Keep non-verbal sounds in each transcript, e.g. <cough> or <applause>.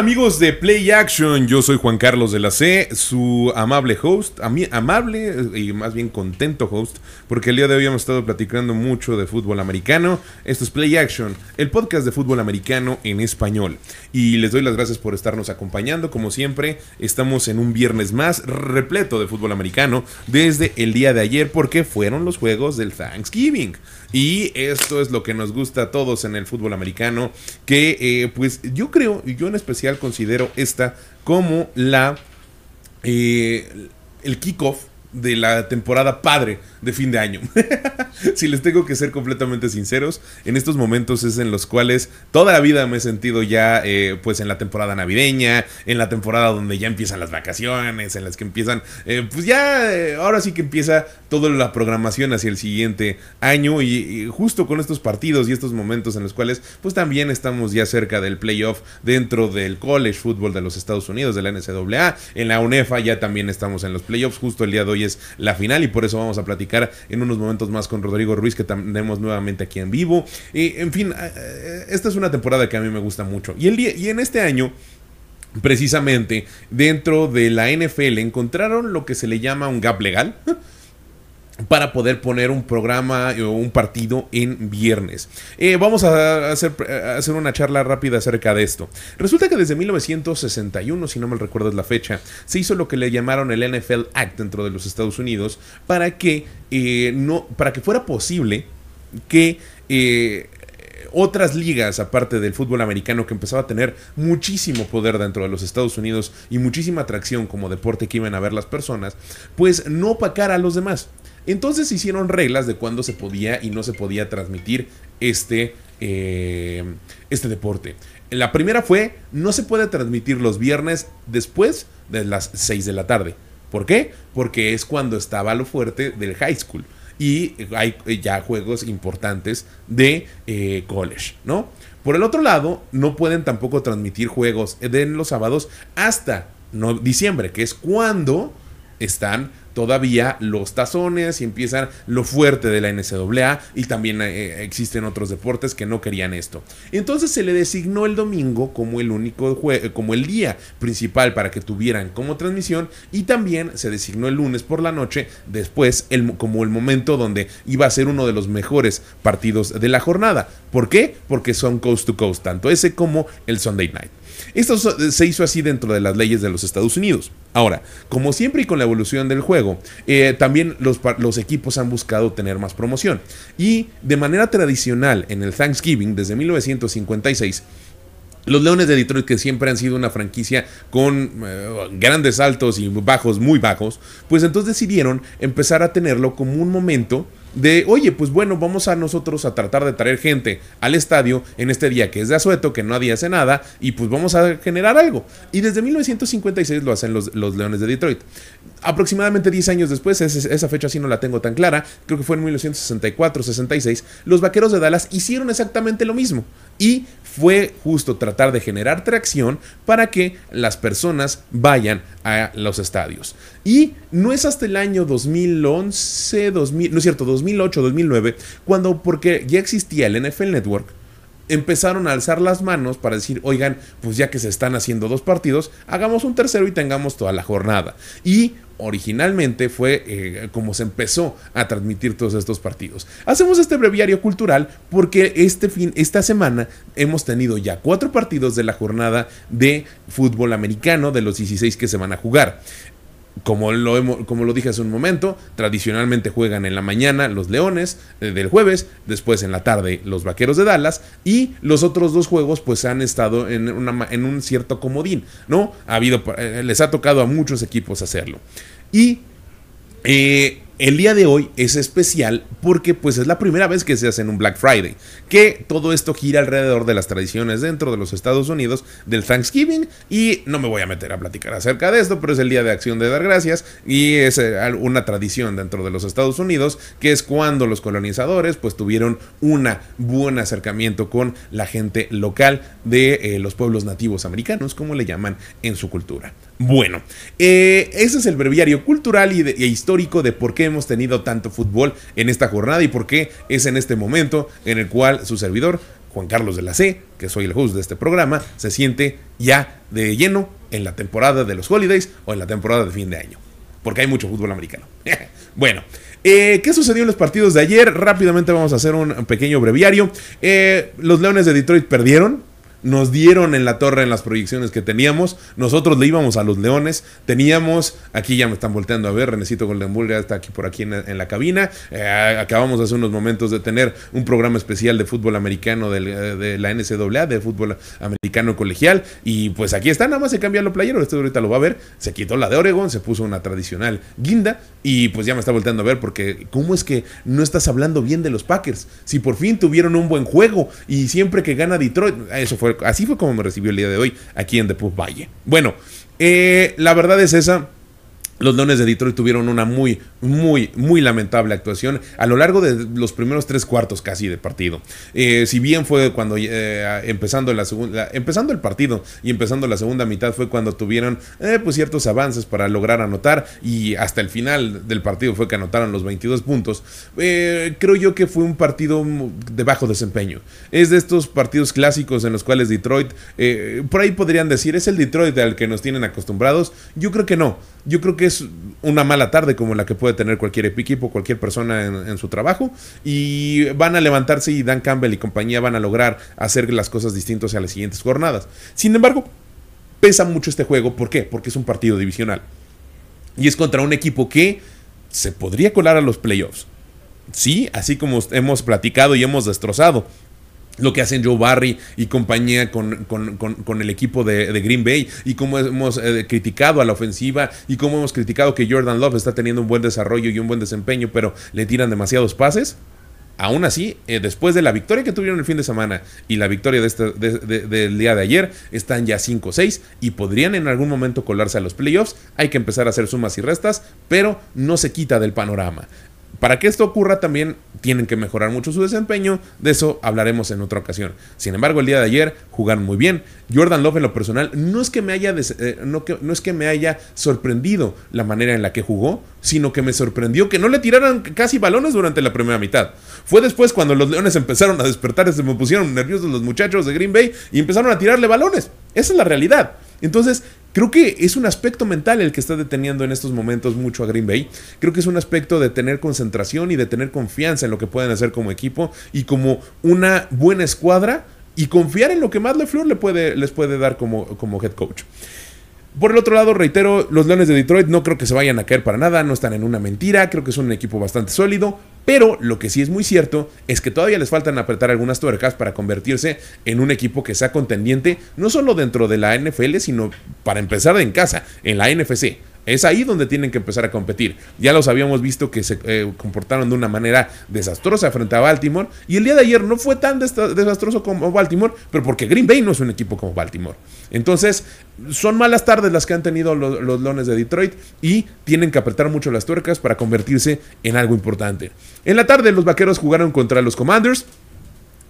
Hola, ¿qué tal amigos de Play Action? Yo soy Juan Carlos de la C, su amable host, amable y más bien contento host, porque el día de hoy hemos estado platicando mucho de fútbol americano. Esto es Play Action, el podcast de fútbol americano en español. Y les doy las gracias por estarnos acompañando, como siempre, estamos en un viernes más repleto de fútbol americano desde el día de ayer, porque fueron los juegos del Thanksgiving. Y esto es lo que nos gusta a todos en el fútbol americano, que eh, pues yo creo, yo en especial considero esta como la... Eh, el kickoff de la temporada padre de fin de año. <laughs> si les tengo que ser completamente sinceros, en estos momentos es en los cuales toda la vida me he sentido ya eh, pues en la temporada navideña, en la temporada donde ya empiezan las vacaciones, en las que empiezan, eh, pues ya, eh, ahora sí que empieza toda la programación hacia el siguiente año. Y, justo con estos partidos y estos momentos en los cuales pues también estamos ya cerca del playoff dentro del college football de los Estados Unidos, de la NCAA, en la UNEFA ya también estamos en los playoffs, justo el día de hoy es la final y por eso vamos a platicar en unos momentos más con Rodrigo Ruiz que tenemos nuevamente aquí en vivo. Y, en fin, eh, eh, esta es una temporada que a mí me gusta mucho. Y, el día, y en este año... Precisamente dentro de la NFL encontraron lo que se le llama un gap legal, <laughs> para poder poner un programa o un partido en viernes. Eh, vamos a hacer, hacer, una charla rápida acerca de esto. Resulta que desde 1961, si no me recuerdo es la fecha, se hizo lo que le llamaron el NFL Act dentro de los Estados Unidos para que, eh, no, para que fuera posible que... Eh, otras ligas, aparte del fútbol americano, que empezaba a tener muchísimo poder dentro de los Estados Unidos y muchísima atracción como deporte que iban a ver las personas, pues no opacar a los demás. Entonces hicieron reglas de cuándo se podía y no se podía transmitir este, eh, este deporte. La primera fue, no se puede transmitir los viernes después de las 6 de la tarde. ¿Por qué? Porque es cuando estaba lo fuerte del high school. Y hay ya juegos importantes de eh, college, ¿no? Por el otro lado, no pueden tampoco transmitir juegos de los sábados hasta diciembre, que es cuando están todavía los tazones y empiezan lo fuerte de la NCAA y también eh, existen otros deportes que no querían esto. Entonces se le designó el domingo como el único como el día principal para que tuvieran como transmisión y también se designó el lunes por la noche después el, como el momento donde iba a ser uno de los mejores partidos de la jornada. ¿Por qué? Porque son coast to coast, tanto ese como el Sunday night. Esto se hizo así dentro de las leyes de los Estados Unidos. Ahora, como siempre y con la evolución del juego, eh, también los, equipos han buscado tener más promoción. Y de manera tradicional en el Thanksgiving, desde 1956, los Leones de Detroit, que siempre han sido una franquicia con eh, grandes altos y bajos, muy bajos, pues entonces decidieron empezar a tenerlo como un momento de, oye, pues bueno, vamos a nosotros a tratar de traer gente al estadio en este día que es de asueto, que nadie hace nada, y pues vamos a generar algo. Y desde 1956 lo hacen los, los Leones de Detroit. Aproximadamente 10 años después, esa fecha sí no la tengo tan clara, creo que fue en 1964-66, los Vaqueros de Dallas hicieron exactamente lo mismo. Y fue justo tratar de generar tracción para que las personas vayan a los estadios. Y no es hasta el año 2011, 2000, no es cierto, 2008, 2009, cuando, porque ya existía el NFL Network, empezaron a alzar las manos para decir, oigan, pues ya que se están haciendo dos partidos, hagamos un tercero y tengamos toda la jornada. Y originalmente fue eh, como se empezó a transmitir todos estos partidos. Hacemos este breviario cultural porque este fin, esta semana hemos tenido ya cuatro partidos de la jornada de fútbol americano de los 16 que se van a jugar. Como lo, como lo dije hace un momento, tradicionalmente juegan en la mañana los Leones eh, del jueves, después en la tarde los Vaqueros de Dallas y los otros dos juegos pues han estado en, en un cierto comodín, ¿no? Ha habido, eh, les ha tocado a muchos equipos hacerlo. Y eh, el día de hoy es especial porque pues es la primera vez que se hace en un Black Friday, que todo esto gira alrededor de las tradiciones dentro de los Estados Unidos del Thanksgiving y no me voy a meter a platicar acerca de esto, pero es el día de acción de dar gracias y es eh, una tradición dentro de los Estados Unidos que es cuando los colonizadores pues tuvieron un buen acercamiento con la gente local de eh, los pueblos nativos americanos, como le llaman en su cultura. Bueno, eh, ese es el breviario cultural y, e histórico de por qué hemos tenido tanto fútbol en esta jornada y por qué es en este momento en el cual su servidor Juan Carlos de la C, que soy el host de este programa, se siente ya de lleno en la temporada de los holidays o en la temporada de fin de año. Porque hay mucho fútbol americano. <laughs> bueno, eh, ¿Qué sucedió en los partidos de ayer? Rápidamente vamos a hacer un pequeño breviario. Eh, los Leones de Detroit perdieron nos dieron en la torre en las proyecciones que teníamos. Nosotros le íbamos a los Leones. Teníamos, aquí ya me están volteando a ver, Renecito Goldenbull ya está aquí por aquí en, la cabina. Eh, acabamos hace unos momentos de tener un programa especial de fútbol americano eh, de, la NCAA, de fútbol americano colegial. Y pues aquí está, nada más se cambia lo playero. Este ahorita lo va a ver. Se quitó la de Oregon, se puso una tradicional guinda. Y pues ya me está volteando a ver porque, ¿cómo es que no estás hablando bien de los Packers? Si por fin tuvieron un buen juego y siempre que gana Detroit, eso fue así fue como me recibió el día de hoy aquí en Deput Valle. Bueno, eh, la verdad es esa. Los Leones de Detroit tuvieron una muy, muy, muy lamentable actuación a lo largo de los primeros tres cuartos casi de partido. Eh, si bien fue cuando eh, empezando el partido y empezando la segunda mitad fue cuando tuvieron eh, pues ciertos avances para lograr anotar y hasta el final del partido fue que anotaron los 22 puntos. creo yo que fue un partido de bajo desempeño. Es de estos partidos clásicos en los cuales Detroit, por ahí podrían decir, es el Detroit al que nos tienen acostumbrados. Yo creo que no. Yo creo que es una mala tarde como la que puede tener cualquier equipo, cualquier persona en, su trabajo. Y van a levantarse y Dan Campbell y compañía van a lograr hacer las cosas distintas a las siguientes jornadas. Sin embargo, pesa mucho este juego. ¿Por qué? Porque es un partido divisional. Y es contra un equipo que se podría colar a los playoffs. Sí, así como hemos platicado y hemos destrozado lo que hacen Joe Barry y compañía con, el equipo de, Green Bay y cómo hemos eh, criticado a la ofensiva y cómo hemos criticado que Jordan Love está teniendo un buen desarrollo y un buen desempeño, pero le tiran demasiados pases. Aún así, eh, después de la victoria que tuvieron el fin de semana y la victoria este, del día de ayer, están ya 5-6 y podrían en algún momento colarse a los playoffs. Hay que empezar a hacer sumas y restas, pero no se quita del panorama. Para que esto ocurra también tienen que mejorar mucho su desempeño, de eso hablaremos en otra ocasión. Sin embargo, el día de ayer jugaron muy bien. Jordan Love en lo personal no es que me haya eh, no, no es que me haya sorprendido la manera en la que jugó, sino que me sorprendió que no le tiraran casi balones durante la primera mitad. Fue después cuando los Leones empezaron a despertar, se me pusieron nerviosos los muchachos de Green Bay y empezaron a tirarle balones. Esa es la realidad. Entonces, creo que es un aspecto mental el que está deteniendo en estos momentos mucho a Green Bay. Creo que es un aspecto de tener concentración y de tener confianza en lo que pueden hacer como equipo y como una buena escuadra y confiar en lo que más LeFleur le puede, les puede dar como, como head coach. Por el otro lado, reitero, los Leones de Detroit no creo que se vayan a caer para nada, no están en una mentira, creo que son un equipo bastante sólido, pero lo que sí es muy cierto es que todavía les faltan apretar algunas tuercas para convertirse en un equipo que sea contendiente, no solo dentro de la NFL, sino para empezar en casa, en la NFC. Es ahí donde tienen que empezar a competir. Ya los habíamos visto que se eh, comportaron de una manera desastrosa frente a Baltimore. Y el día de ayer no fue tan desastroso como Baltimore, pero porque Green Bay no es un equipo como Baltimore. Entonces, son malas tardes las que han tenido los, los Leones de Detroit y tienen que apretar mucho las tuercas para convertirse en algo importante. En la tarde, los vaqueros jugaron contra los Commanders.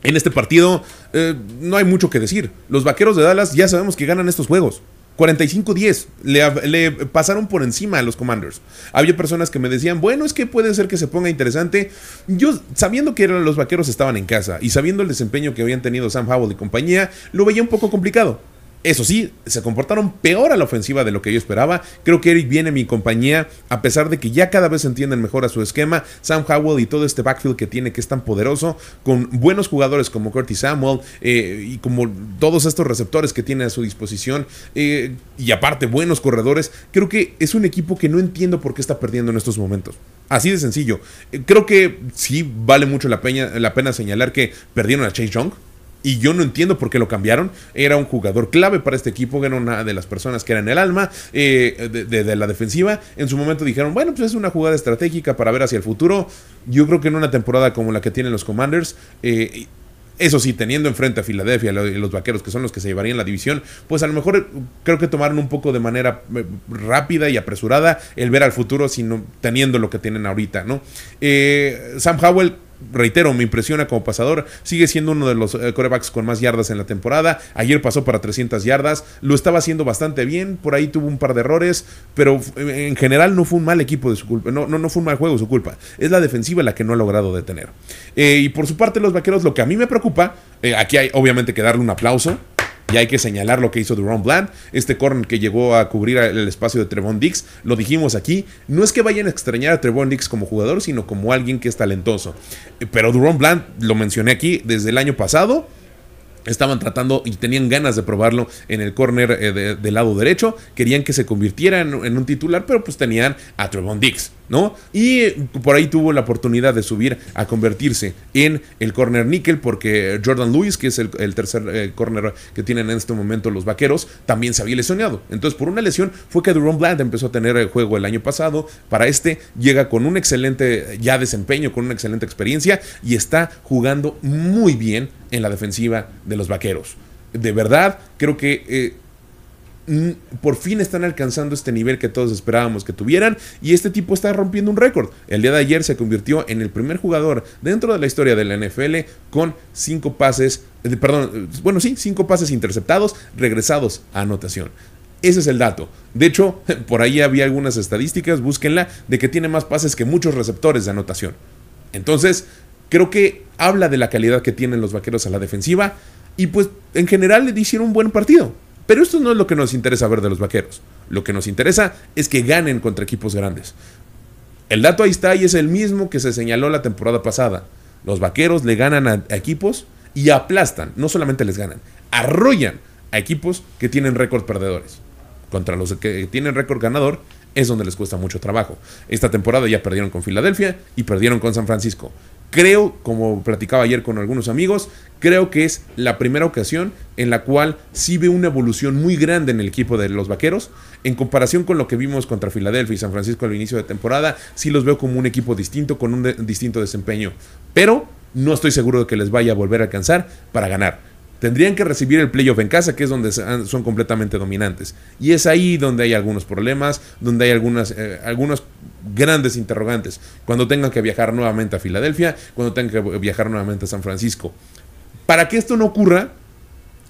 En este partido eh, no hay mucho que decir. Los vaqueros de Dallas ya sabemos que ganan estos juegos. 45-10. Le, pasaron por encima a los Commanders. Había personas que me decían, bueno, es que puede ser que se ponga interesante. Yo, sabiendo que los vaqueros estaban en casa y sabiendo el desempeño que habían tenido Sam Howell y compañía, lo veía un poco complicado. Eso sí, se comportaron peor a la ofensiva de lo que yo esperaba. Creo que Eric viene mi compañía, a pesar de que ya cada vez entienden mejor a su esquema. Sam Howell y todo este backfield que tiene, que es tan poderoso, con buenos jugadores como Curtis Samuel eh, y como todos estos receptores que tiene a su disposición, eh, y aparte buenos corredores. Creo que es un equipo que no entiendo por qué está perdiendo en estos momentos. Así de sencillo. Eh, creo que sí vale mucho la, la pena señalar que perdieron a Chase Young y yo no entiendo por qué lo cambiaron. Era un jugador clave para este equipo, era una de las personas que era en el alma eh, de, la defensiva. En su momento dijeron, bueno, pues es una jugada estratégica para ver hacia el futuro. Yo creo que en una temporada como la que tienen los Commanders, eh, eso sí, teniendo enfrente a Filadelfia y los vaqueros, que son los que se llevarían la división, pues a lo mejor creo que tomaron un poco de manera eh, rápida y apresurada el ver al futuro, sino teniendo lo que tienen ahorita, ¿no? Sam Howell reitero, me impresiona como pasador. Sigue siendo uno de los eh, corebacks con más yardas en la temporada. Ayer pasó para 300 yardas. Lo estaba haciendo bastante bien. Por ahí tuvo un par de errores. Pero eh, en general no fue un mal equipo de su culpa. No, no, no fue un mal juego su culpa. Es la defensiva la que no ha logrado detener. Eh, y por su parte, los vaqueros, lo que a mí me preocupa, aquí hay obviamente que darle un aplauso. Y hay que señalar lo que hizo Duron Bland, este corner que llegó a cubrir el espacio de Trevon Dix. Lo dijimos aquí, no es que vayan a extrañar a Trevon Dix como jugador, sino como alguien que es talentoso. Pero Duron Bland, lo mencioné aquí desde el año pasado, Estaban tratando y tenían ganas de probarlo en el corner eh, del lado derecho. Querían que se convirtiera en, un titular, pero pues tenían a Trevon Dix, ¿no? Y por ahí tuvo la oportunidad de subir a convertirse en el corner níquel, porque Jordan Lewis, que es el, tercer eh, corner que tienen en este momento los vaqueros, también se había lesionado. Entonces, por una lesión, fue que Duron Bland empezó a tener el juego el año pasado. Para este, llega con un excelente ya desempeño, con una excelente experiencia y está jugando muy bien en la defensiva de los vaqueros. De verdad, creo que eh, por fin están alcanzando este nivel que todos esperábamos que tuvieran y este tipo está rompiendo un récord. El día de ayer se convirtió en el primer jugador dentro de la historia de la NFL con cinco pases, eh, perdón, bueno sí, cinco pases interceptados regresados a anotación. Ese es el dato. De hecho, <laughs> por ahí había algunas estadísticas, búsquenla, de que tiene más pases que muchos receptores de anotación. Entonces, Creo que habla de la calidad que tienen los vaqueros a la defensiva y pues en general le hicieron un buen partido. Pero esto no es lo que nos interesa ver de los vaqueros. Lo que nos interesa es que ganen contra equipos grandes. El dato ahí está y es el mismo que se señaló la temporada pasada. Los vaqueros le ganan a, equipos y aplastan, no solamente les ganan, arrollan a equipos que tienen récord perdedores. Contra los que tienen récord ganador es donde les cuesta mucho trabajo. Esta temporada ya perdieron con Filadelfia y perdieron con San Francisco. Creo, como platicaba ayer con algunos amigos, creo que es la primera ocasión en la cual sí ve una evolución muy grande en el equipo de los Vaqueros. En comparación con lo que vimos contra Filadelfia y San Francisco al inicio de temporada, sí los veo como un equipo distinto, con un distinto desempeño. Pero no estoy seguro de que les vaya a volver a alcanzar para ganar tendrían que recibir el playoff en casa, que es donde son completamente dominantes. Y es ahí donde hay algunos problemas, donde hay algunas, eh, algunos grandes interrogantes. Cuando tengan que viajar nuevamente a Filadelfia, cuando tengan que viajar nuevamente a San Francisco. Para que esto no ocurra,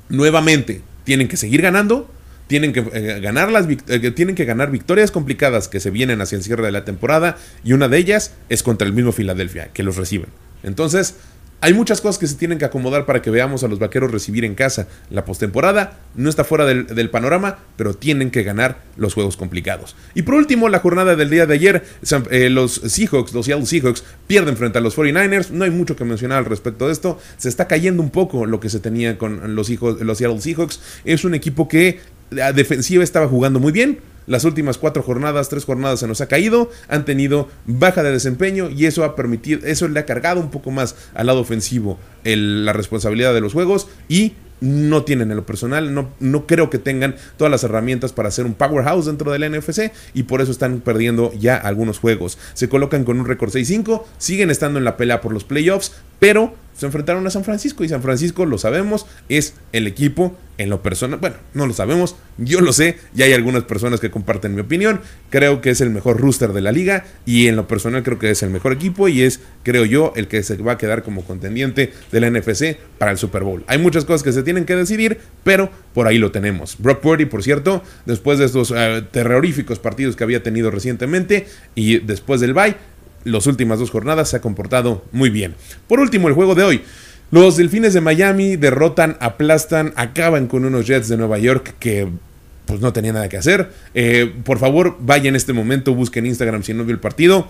nuevamente tienen que seguir ganando, tienen que, eh, ganar las, eh, tienen que ganar victorias complicadas que se vienen hacia el cierre de la temporada, y una de ellas es contra el mismo Filadelfia, que los reciben. Entonces, hay muchas cosas que se tienen que acomodar para que veamos a los vaqueros recibir en casa la postemporada. No está fuera del, panorama, pero tienen que ganar los juegos complicados. Y por último, la jornada del día de ayer, eh, los Seahawks, los Seattle Seahawks, pierden frente a los 49ers. No hay mucho que mencionar al respecto de esto. Se está cayendo un poco lo que se tenía con los, los Seattle Seahawks. Es un equipo que la defensiva estaba jugando muy bien las últimas cuatro jornadas, tres jornadas se nos ha caído, han tenido baja de desempeño y eso ha permitido, eso le ha cargado un poco más al lado ofensivo la responsabilidad de los juegos y no tienen en lo personal, no, no creo que tengan todas las herramientas para hacer un powerhouse dentro del NFC y por eso están perdiendo ya algunos juegos. Se colocan con un récord 6-5, siguen estando en la pelea por los playoffs, pero se enfrentaron a San Francisco y San Francisco, lo sabemos, es el equipo en lo personal, bueno, no lo sabemos, yo lo sé, ya hay algunas personas que comparten mi opinión, creo que es el mejor rooster de la liga y en lo personal creo que es el mejor equipo y es, creo yo, el que se va a quedar como contendiente del NFC para el Super Bowl. Hay muchas cosas que se tienen que decidir, pero por ahí lo tenemos. Brock Purdy, por cierto, después de estos eh, terroríficos partidos que había tenido recientemente y después del bye, las últimas dos jornadas se ha comportado muy bien. Por último, el juego de hoy. Los Delfines de Miami derrotan, aplastan, acaban con unos Jets de Nueva York que pues no tenía nada que hacer. Eh, por favor, vaya en este momento, busquen Instagram si no vio el partido.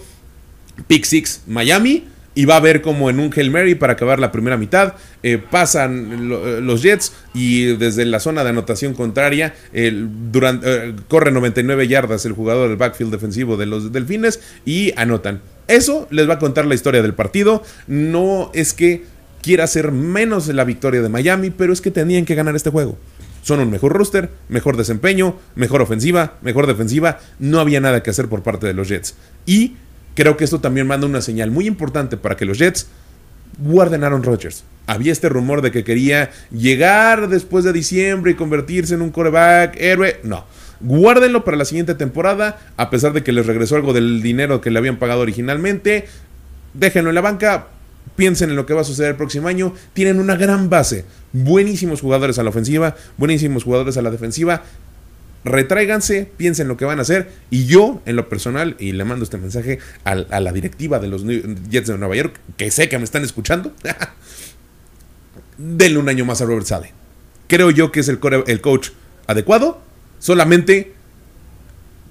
Pick Six Miami. Y va a ver como en un Hail Mary para acabar la primera mitad. Eh, pasan eh, los Jets y desde la zona de anotación contraria durante, corre 99 yardas el jugador del backfield defensivo de los Delfines y anotan. Eso les va a contar la historia del partido. No es que quiera hacer menos la victoria de Miami, pero es que tenían que ganar este juego. Son un mejor roster, mejor desempeño, mejor ofensiva, mejor defensiva. No había nada que hacer por parte de los Jets. Y creo que esto también manda una señal muy importante para que los Jets guarden Aaron Rodgers. Había este rumor de que quería llegar después de diciembre y convertirse en un coreback héroe. No Guárdenlo para la siguiente temporada, a pesar de que les regresó algo del dinero que le habían pagado originalmente. Déjenlo en la banca, piensen en lo que va a suceder el próximo año. Tienen una gran base, buenísimos jugadores a la ofensiva, buenísimos jugadores a la defensiva. Retráiganse, piensen lo que van a hacer. Y yo, en lo personal, y le mando este mensaje a, la directiva de los Jets de Nueva York, que sé que me están escuchando. <laughs> denle un año más a Robert Sale. Creo yo que es el, el coach adecuado. Solamente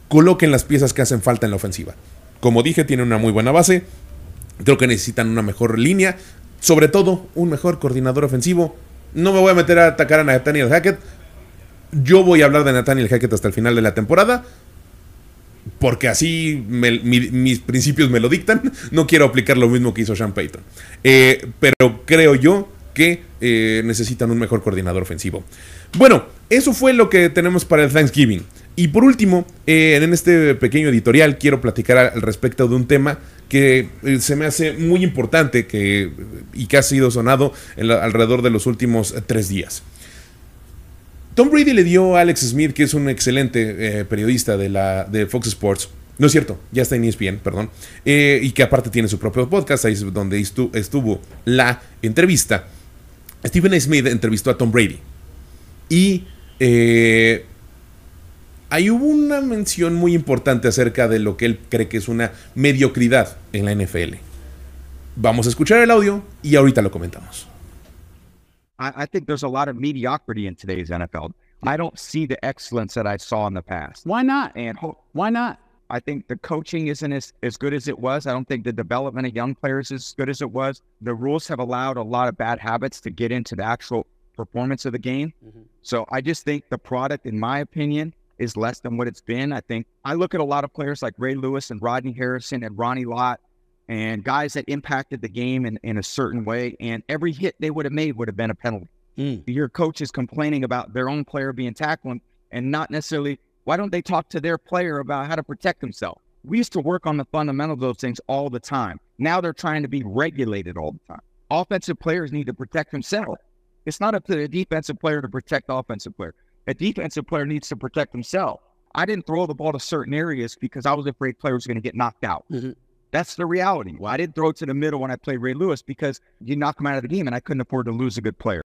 coloquen las piezas que hacen falta en la ofensiva. Como dije, tiene una muy buena base. Creo que necesitan una mejor línea. Sobre todo, un mejor coordinador ofensivo. No me voy a meter a atacar a Nathaniel Hackett. Yo voy a hablar de Nathaniel Hackett hasta el final de la temporada. Porque así mis principios me lo dictan. No quiero aplicar lo mismo que hizo Sean Payton. Eh, pero creo yo que eh, necesitan un mejor coordinador ofensivo. Bueno, eso fue lo que tenemos para el Thanksgiving. Y por último, eh, en este pequeño editorial quiero platicar al respecto de un tema que eh, se me hace muy importante que, y que ha sido sonado alrededor de los últimos tres días. Tom Brady le dio a Alex Smith, que es un excelente periodista de, la, de Fox Sports, no es cierto, ya está en ESPN, perdón. y que aparte tiene su propio podcast, ahí es donde estuvo la entrevista. Stephen Smith entrevistó a Tom Brady. Y eh, hay una mención muy importante acerca de lo que él cree que es una mediocridad en la NFL. Vamos a escuchar el audio y ahorita lo comentamos. I, I think there's a lot of mediocrity in today's NFL. I don't see the excellence that I saw in the past. Why not? And why not? I think the coaching isn't as, as good as it was. I don't think the development of young players is as good as it was. The rules have allowed a lot of bad habits to get into the actual performance of the game. Mm-hmm. So I just think the product, in my opinion, is less than what it's been. I think I look at a lot of players like Ray Lewis and Rodney Harrison and Ronnie Lott and guys that impacted the game in, in a certain way. And every hit they would have made would have been a penalty. Mm. Your coach is complaining about their own player being tackled and not necessarily why don't they talk to their player about how to protect himself? We used to work on the fundamentals of those things all the time. Now they're trying to be regulated all the time. Offensive players need to protect themselves. It's not up to the defensive player to protect the offensive player. A defensive player needs to protect himself. I didn't throw the ball to certain areas because I was afraid players were going to get knocked out. Mm-hmm. That's the reality. Well, I didn't throw it to the middle when I played Ray Lewis because you knock him out of the game and I couldn't afford to lose a good player.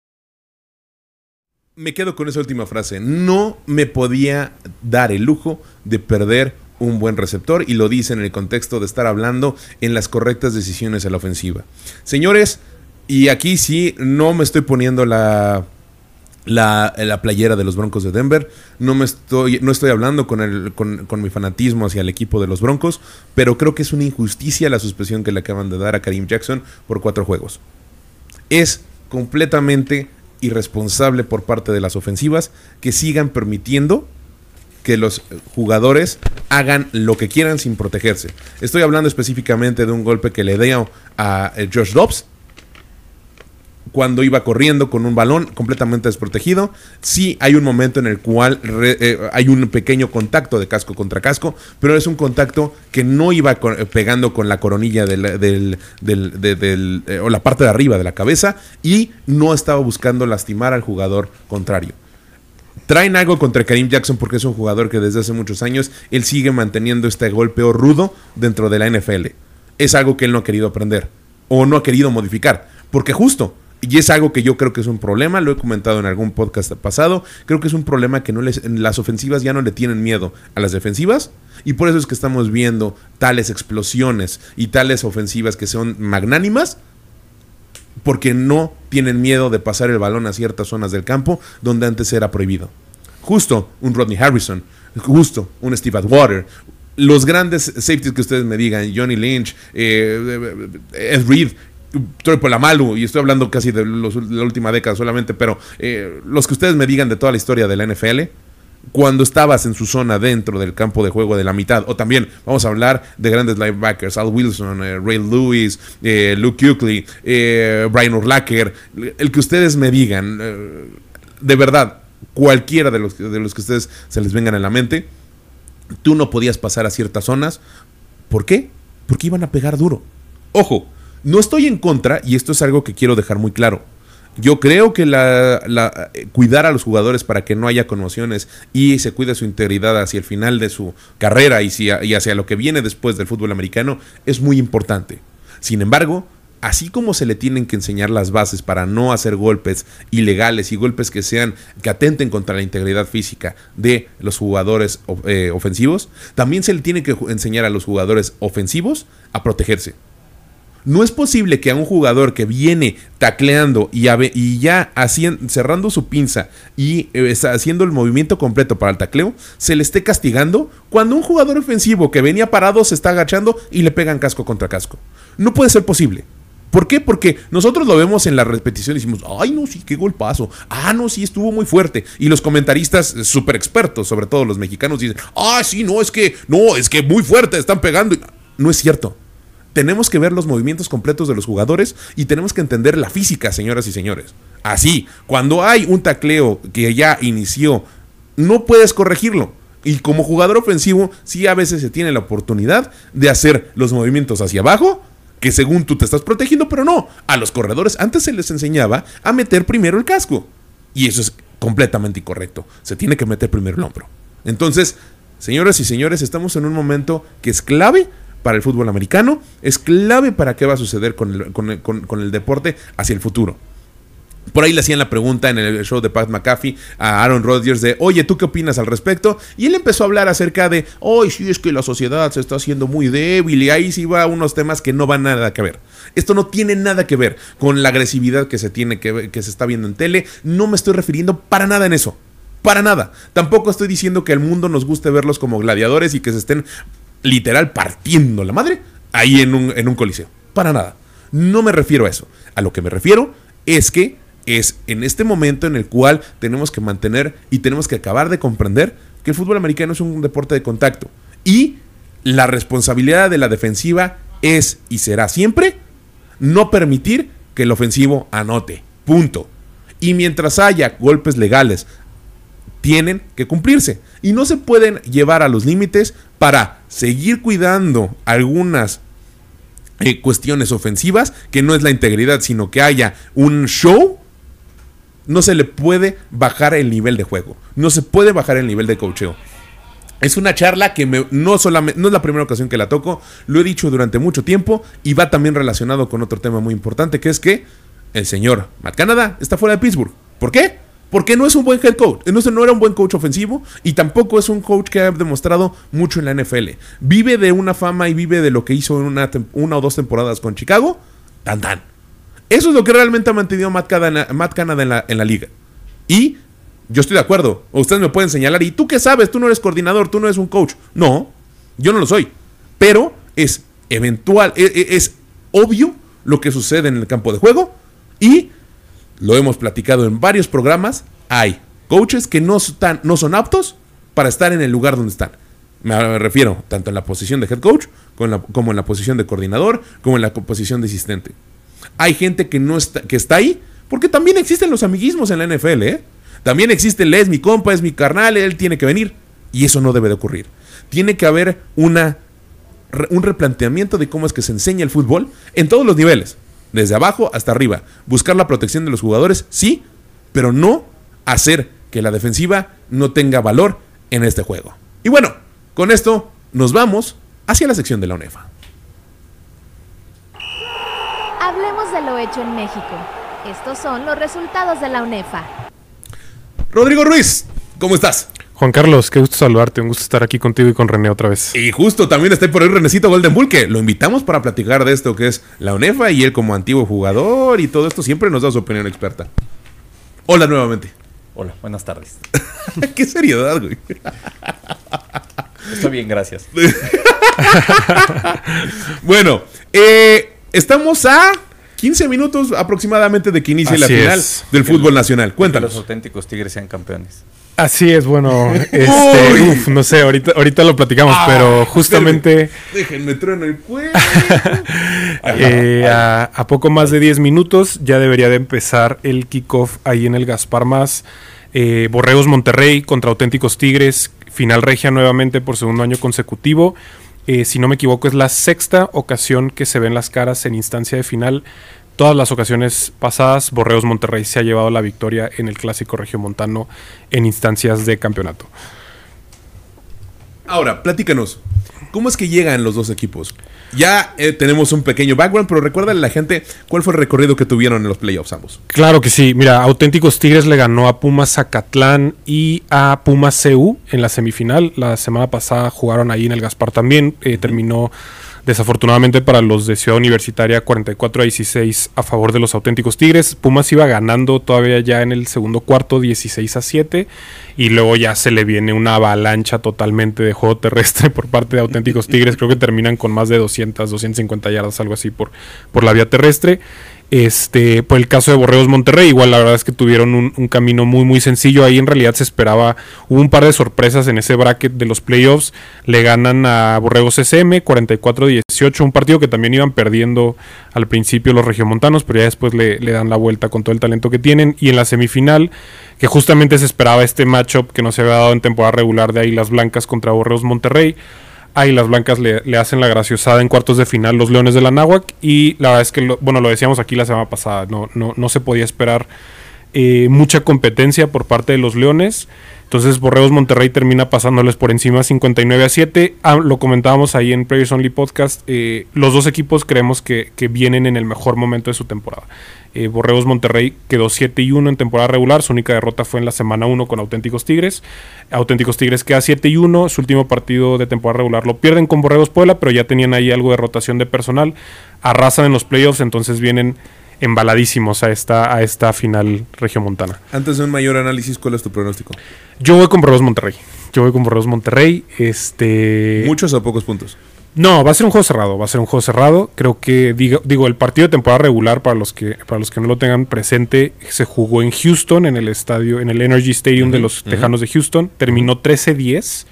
me quedo con esa última frase. No me podía dar el lujo de perder un buen receptor y lo dice en el contexto de estar hablando en las correctas decisiones a la ofensiva. Señores, y aquí sí, no me estoy poniendo la, la, la playera de los Broncos de Denver, no, me estoy, no estoy hablando con, el, con, con, mi fanatismo hacia el equipo de los Broncos, pero creo que es una injusticia la suspensión que le acaban de dar a Karim Jackson por cuatro juegos. Es completamente irresponsable por parte de las ofensivas que sigan permitiendo que los jugadores hagan lo que quieran sin protegerse. Estoy hablando específicamente de un golpe que le dio a eh, Josh Dobbs cuando iba corriendo con un balón completamente desprotegido. Sí hay un momento en el cual eh, hay un pequeño contacto de casco contra casco, pero es un contacto que no iba eh, pegando con la coronilla del, eh, o la parte de arriba de la cabeza y no estaba buscando lastimar al jugador contrario. Traen algo contra Karim Jackson porque es un jugador que desde hace muchos años él sigue manteniendo este golpeo rudo dentro de la NFL. Es algo que él no ha querido aprender o no ha querido modificar. Porque justo y es algo que yo creo que es un problema, lo he comentado en algún podcast pasado, creo que es un problema que no les, las ofensivas ya no le tienen miedo a las defensivas y por eso es que estamos viendo tales explosiones y tales ofensivas que son magnánimas porque no tienen miedo de pasar el balón a ciertas zonas del campo donde antes era prohibido. Justo un Rodney Harrison, justo un Steve Atwater, los grandes safeties que ustedes me digan, Johnny Lynch, eh, Ed Reed, Troy Malu y estoy hablando casi de, la última década solamente, pero eh, los que ustedes me digan de toda la historia de la NFL, cuando estabas en su zona dentro del campo de juego de la mitad, o también vamos a hablar de grandes linebackers, Al Wilson, eh, Ray Lewis, eh, Luke Kuechly, Brian Urlacher, el que ustedes me digan, de verdad, cualquiera de los, de los que ustedes se les vengan a la mente, tú no podías pasar a ciertas zonas. ¿Por qué? Porque iban a pegar duro. Ojo, no estoy en contra, y esto es algo que quiero dejar muy claro. Yo creo que la, eh, cuidar a los jugadores para que no haya conmociones y se cuide su integridad hacia el final de su carrera y, hacia lo que viene después del fútbol americano es muy importante. Sin embargo, así como se le tienen que enseñar las bases para no hacer golpes ilegales y golpes que sean que atenten contra la integridad física de los jugadores eh, ofensivos, también se le tiene que enseñar a los jugadores ofensivos a protegerse. No es posible que a un jugador que viene tacleando y, ya cerrando su pinza y eh, haciendo el movimiento completo para el tacleo, se le esté castigando cuando un jugador ofensivo que venía parado se está agachando y le pegan casco contra casco. No puede ser posible. ¿Por qué? Porque nosotros lo vemos en la repetición y decimos, ay, no, sí, qué golpazo. Ah, no, sí, estuvo muy fuerte. Y los comentaristas eh, súper expertos, sobre todo los mexicanos, dicen, ah, sí, no, es que, no, es que muy fuerte, están pegando. No es cierto. Tenemos que ver los movimientos completos de los jugadores y tenemos que entender la física, señoras y señores. Así, cuando hay un tacleo que ya inició, no puedes corregirlo. Y como jugador ofensivo, sí a veces se tiene la oportunidad de hacer los movimientos hacia abajo que según tú te estás protegiendo, pero no. A los corredores antes se les enseñaba a meter primero el casco. Y eso es completamente incorrecto. Se tiene que meter primero el hombro. Entonces, señoras y señores, estamos en un momento que es clave para el fútbol americano, es clave para qué va a suceder con el, con deporte hacia el futuro. Por ahí le hacían la pregunta en el show de Pat McAfee a Aaron Rodgers de, oye, ¿tú qué opinas al respecto? Y él empezó a hablar acerca de, hoy sí es que la sociedad se está haciendo muy débil y ahí sí va unos temas que no van nada que ver. Esto no tiene nada que ver con la agresividad que se tiene que, que se está viendo en tele. No me estoy refiriendo para nada en eso. Para nada. Tampoco estoy diciendo que al mundo nos guste verlos como gladiadores y que se estén literal partiendo la madre ahí en un, en un coliseo. Para nada. No me refiero a eso. A lo que me refiero es que es en este momento en el cual tenemos que mantener y tenemos que acabar de comprender que el fútbol americano es un deporte de contacto. Y la responsabilidad de la defensiva es y será siempre no permitir que el ofensivo anote. Punto. Y mientras haya golpes legales, tienen que cumplirse. Y no se pueden llevar a los límites para seguir cuidando algunas eh, cuestiones ofensivas, que no es la integridad, sino que haya un show no se le puede bajar el nivel de juego. No se puede bajar el nivel de cocheo. Es una charla que no, solamente, no es la primera ocasión que la toco, lo he dicho durante mucho tiempo y va también relacionado con otro tema muy importante, que es que el señor Matt está fuera de Pittsburgh. ¿Por qué? Porque no es un buen head coach, no, no era un buen coach ofensivo y tampoco es un coach que ha demostrado mucho en la NFL. Vive de una fama y vive de lo que hizo en una, o dos temporadas con Chicago. Tan tan. Eso es lo que realmente ha mantenido Matt Canada, en, la, liga. Y yo estoy de acuerdo. Ustedes me pueden señalar. ¿Y tú qué sabes? Tú no eres coordinador, tú no eres un coach. No, yo no lo soy. Pero es eventual, es, e, es obvio lo que sucede en el campo de juego. Y lo hemos platicado en varios programas. Hay coaches que no, están, no son aptos para estar en el lugar donde están. Me refiero tanto en la posición de head coach como en la posición de coordinador, como en la posición de asistente hay gente que no está, que está ahí, porque también existen los amiguismos en la NFL, ¿eh? También existe el es mi compa, es mi carnal, él tiene que venir. Y eso no debe de ocurrir. Tiene que haber una, un replanteamiento de cómo es que se enseña el fútbol en todos los niveles, desde abajo hasta arriba. Buscar la protección de los jugadores, sí, pero no hacer que la defensiva no tenga valor en este juego. Y bueno, con esto nos vamos hacia la sección de la UNEFA. de lo hecho en México. Estos son los resultados de la UNEFA. Rodrigo Ruiz, ¿cómo estás? Juan Carlos, qué gusto saludarte, un gusto estar aquí contigo y con René otra vez. Y justo también está por ahí Renecito Golden Bull, que lo invitamos para platicar de esto que es la UNEFA y él como antiguo jugador y todo esto siempre nos da su opinión experta. Hola nuevamente. Hola, buenas tardes. <laughs> qué seriedad, güey. Estoy bien, gracias. <laughs> bueno, eh, estamos a 15 minutos aproximadamente de que inicie la final del fútbol nacional. Cuéntanos. Que los auténticos Tigres sean campeones. Así es, bueno, este, no sé, ahorita, ahorita lo platicamos, ah, pero justamente... Déjenme, en el cuello. <laughs> Eh, a, poco más de 10 minutos ya debería de empezar el kickoff ahí en el Gaspar Más. Eh, Borreos Monterrey contra auténticos Tigres, final regia nuevamente por segundo año consecutivo. Eh, si no me equivoco, es la sexta ocasión que se ven las caras en instancia de final. Todas las ocasiones pasadas, Borreos Monterrey se ha llevado la victoria en el clásico regiomontano en instancias de campeonato. Ahora, platícanos, ¿cómo es que llegan los dos equipos? Ya eh, tenemos un pequeño background, pero recuérdale a la gente cuál fue el recorrido que tuvieron en los playoffs ambos. Claro que sí. Mira, Auténticos Tigres le ganó a Pumas Zacatlán y a Pumas CU en la semifinal. La semana pasada jugaron ahí en el Gaspar también. Eh, terminó Desafortunadamente para los de Ciudad Universitaria, 44 a 16 a favor de los auténticos Tigres. Pumas iba ganando todavía ya en el segundo cuarto, 16 a 7. Y luego ya se le viene una avalancha totalmente de juego terrestre por parte de auténticos Tigres. Creo que terminan con más de 200, 250 yardas, algo así por, por la vía terrestre. Este, por el caso de Borreos Monterrey, igual la verdad es que tuvieron un, camino muy muy sencillo. Ahí en realidad se esperaba, hubo un par de sorpresas en ese bracket de los playoffs. Le ganan a Borregos SM 44-18, un partido que también iban perdiendo al principio los regiomontanos, pero ya después le, dan la vuelta con todo el talento que tienen. Y en la semifinal, que justamente se esperaba este matchup que no se había dado en temporada regular de Águilas Blancas contra Borreos Monterrey Ahí las blancas le, hacen la graciosada en cuartos de final los Leones de la Náhuac. Y la verdad es que, bueno, lo decíamos aquí la semana pasada, no, no, no se podía esperar eh, mucha competencia por parte de los Leones. Entonces Borreos Monterrey termina pasándoles por encima 59 a 7. Ah, lo comentábamos ahí en Previous Only Podcast. Eh, los dos equipos creemos que, vienen en el mejor momento de su temporada. Eh, Borreos Monterrey quedó 7 y 1 en temporada regular. Su única derrota fue en la semana 1 con Auténticos Tigres. Auténticos Tigres queda 7 y 1. Su último partido de temporada regular lo pierden con Borreos Puebla, pero ya tenían ahí algo de rotación de personal. Arrasan en los playoffs, entonces vienen embaladísimos a esta, a esta final regiomontana. Antes de un mayor análisis, ¿cuál es tu pronóstico? Yo voy con Borreos Monterrey. Yo voy con Borreos Monterrey. Este... ¿Muchos o pocos puntos? No, va a ser un juego cerrado, va a ser un juego cerrado. Creo que digo, digo, el partido de temporada regular para los que para los que no lo tengan presente se jugó en Houston en el estadio en el Energy Stadium de los Tejanos de Houston, terminó 13-10.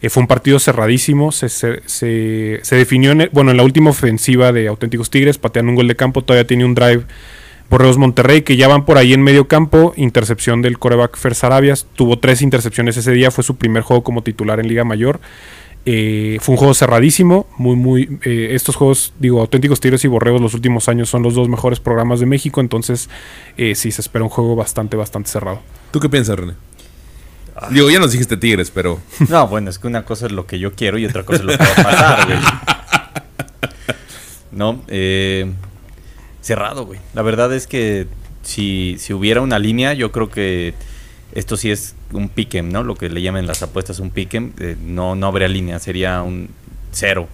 Eh, fue un partido cerradísimo, se, se, definió en, bueno, en la última ofensiva de Auténticos Tigres, pateando un gol de campo, todavía tiene un drive Borreos Monterrey, que ya van por ahí en medio campo, intercepción del coreback Fer Sarabias, tuvo tres intercepciones ese día, fue su primer juego como titular en Liga Mayor. Eh, fue un juego cerradísimo, muy, muy. Eh, estos juegos, digo, auténticos Tigres y Borreos los últimos años son los dos mejores programas de México, entonces sí se espera un juego bastante, bastante cerrado. ¿Tú qué piensas, René? Digo, ya nos dijiste Tigres, pero. <laughs> No, bueno, es que una cosa es lo que yo quiero y otra cosa es lo que va a pasar, güey. No, eh, cerrado, güey. La verdad es que si, si hubiera una línea, yo creo que esto sí es un piquem, ¿no? Lo que le llaman las apuestas un piquem. Eh, no, no habría línea, sería un cero.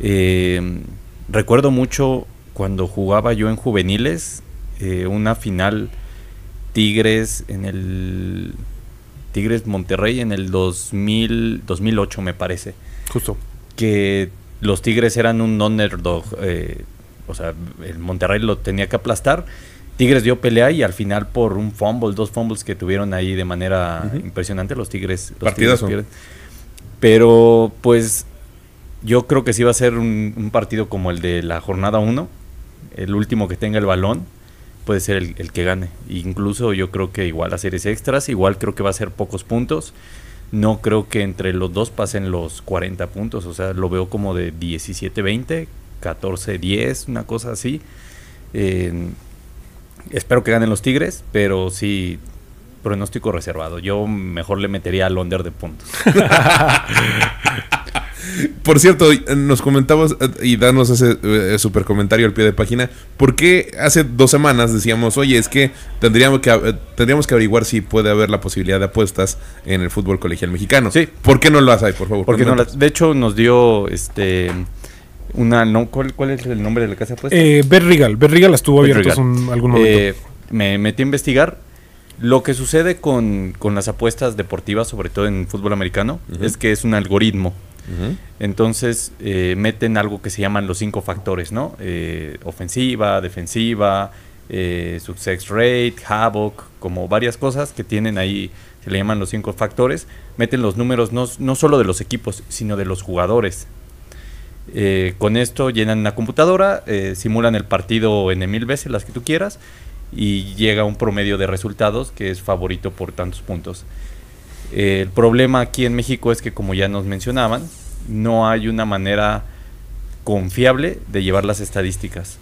Eh, recuerdo mucho cuando jugaba yo en juveniles, una final Tigres en el Tigres Monterrey en el 2000, 2008 me parece. Justo. Que los Tigres eran un underdog, eh, o sea, el Monterrey lo tenía que aplastar. Tigres dio pelea y al final por un fumble, dos fumbles que tuvieron ahí de manera impresionante los Tigres. Los Pero pues yo creo que sí va a ser un, un partido como el de la jornada 1, el último que tenga el balón puede ser el, que gane. Incluso yo creo que igual a series extras, igual creo que va a ser pocos puntos. No creo que entre los dos pasen los 40 puntos, o sea, lo veo como de 17-20, 14-10, una cosa así. espero que ganen los Tigres, pero sí, pronóstico reservado. Yo mejor le metería al under de puntos. <laughs> <laughs> Por cierto, nos comentabas eh, y danos ese eh, super comentario al pie de página. ¿Por qué hace dos semanas decíamos, oye, es que tendríamos que, eh, tendríamos que averiguar si puede haber la posibilidad de apuestas en el fútbol colegial mexicano? Sí. ¿Por qué no lo hace, por favor? Porque no de hecho, nos dio este una. No, ¿cuál, es el nombre de la casa de apuestas? Eh, Berrigal. Berrigal estuvo abierto en algún momento. me metí a investigar. Lo que sucede con, las apuestas deportivas, sobre todo en fútbol americano, es que es un algoritmo. Entonces eh, meten algo que se llaman los cinco factores, ¿no? Eh, ofensiva, defensiva, eh, success rate, havoc, como varias cosas que tienen ahí, se le llaman los cinco factores. Meten los números no, no solo de los equipos, sino de los jugadores. con esto llenan una computadora, simulan el partido en mil veces, las que tú quieras, y llega un promedio de resultados que es favorito por tantos puntos el problema aquí en México es que, como ya nos mencionaban, no hay una manera confiable de llevar las estadísticas.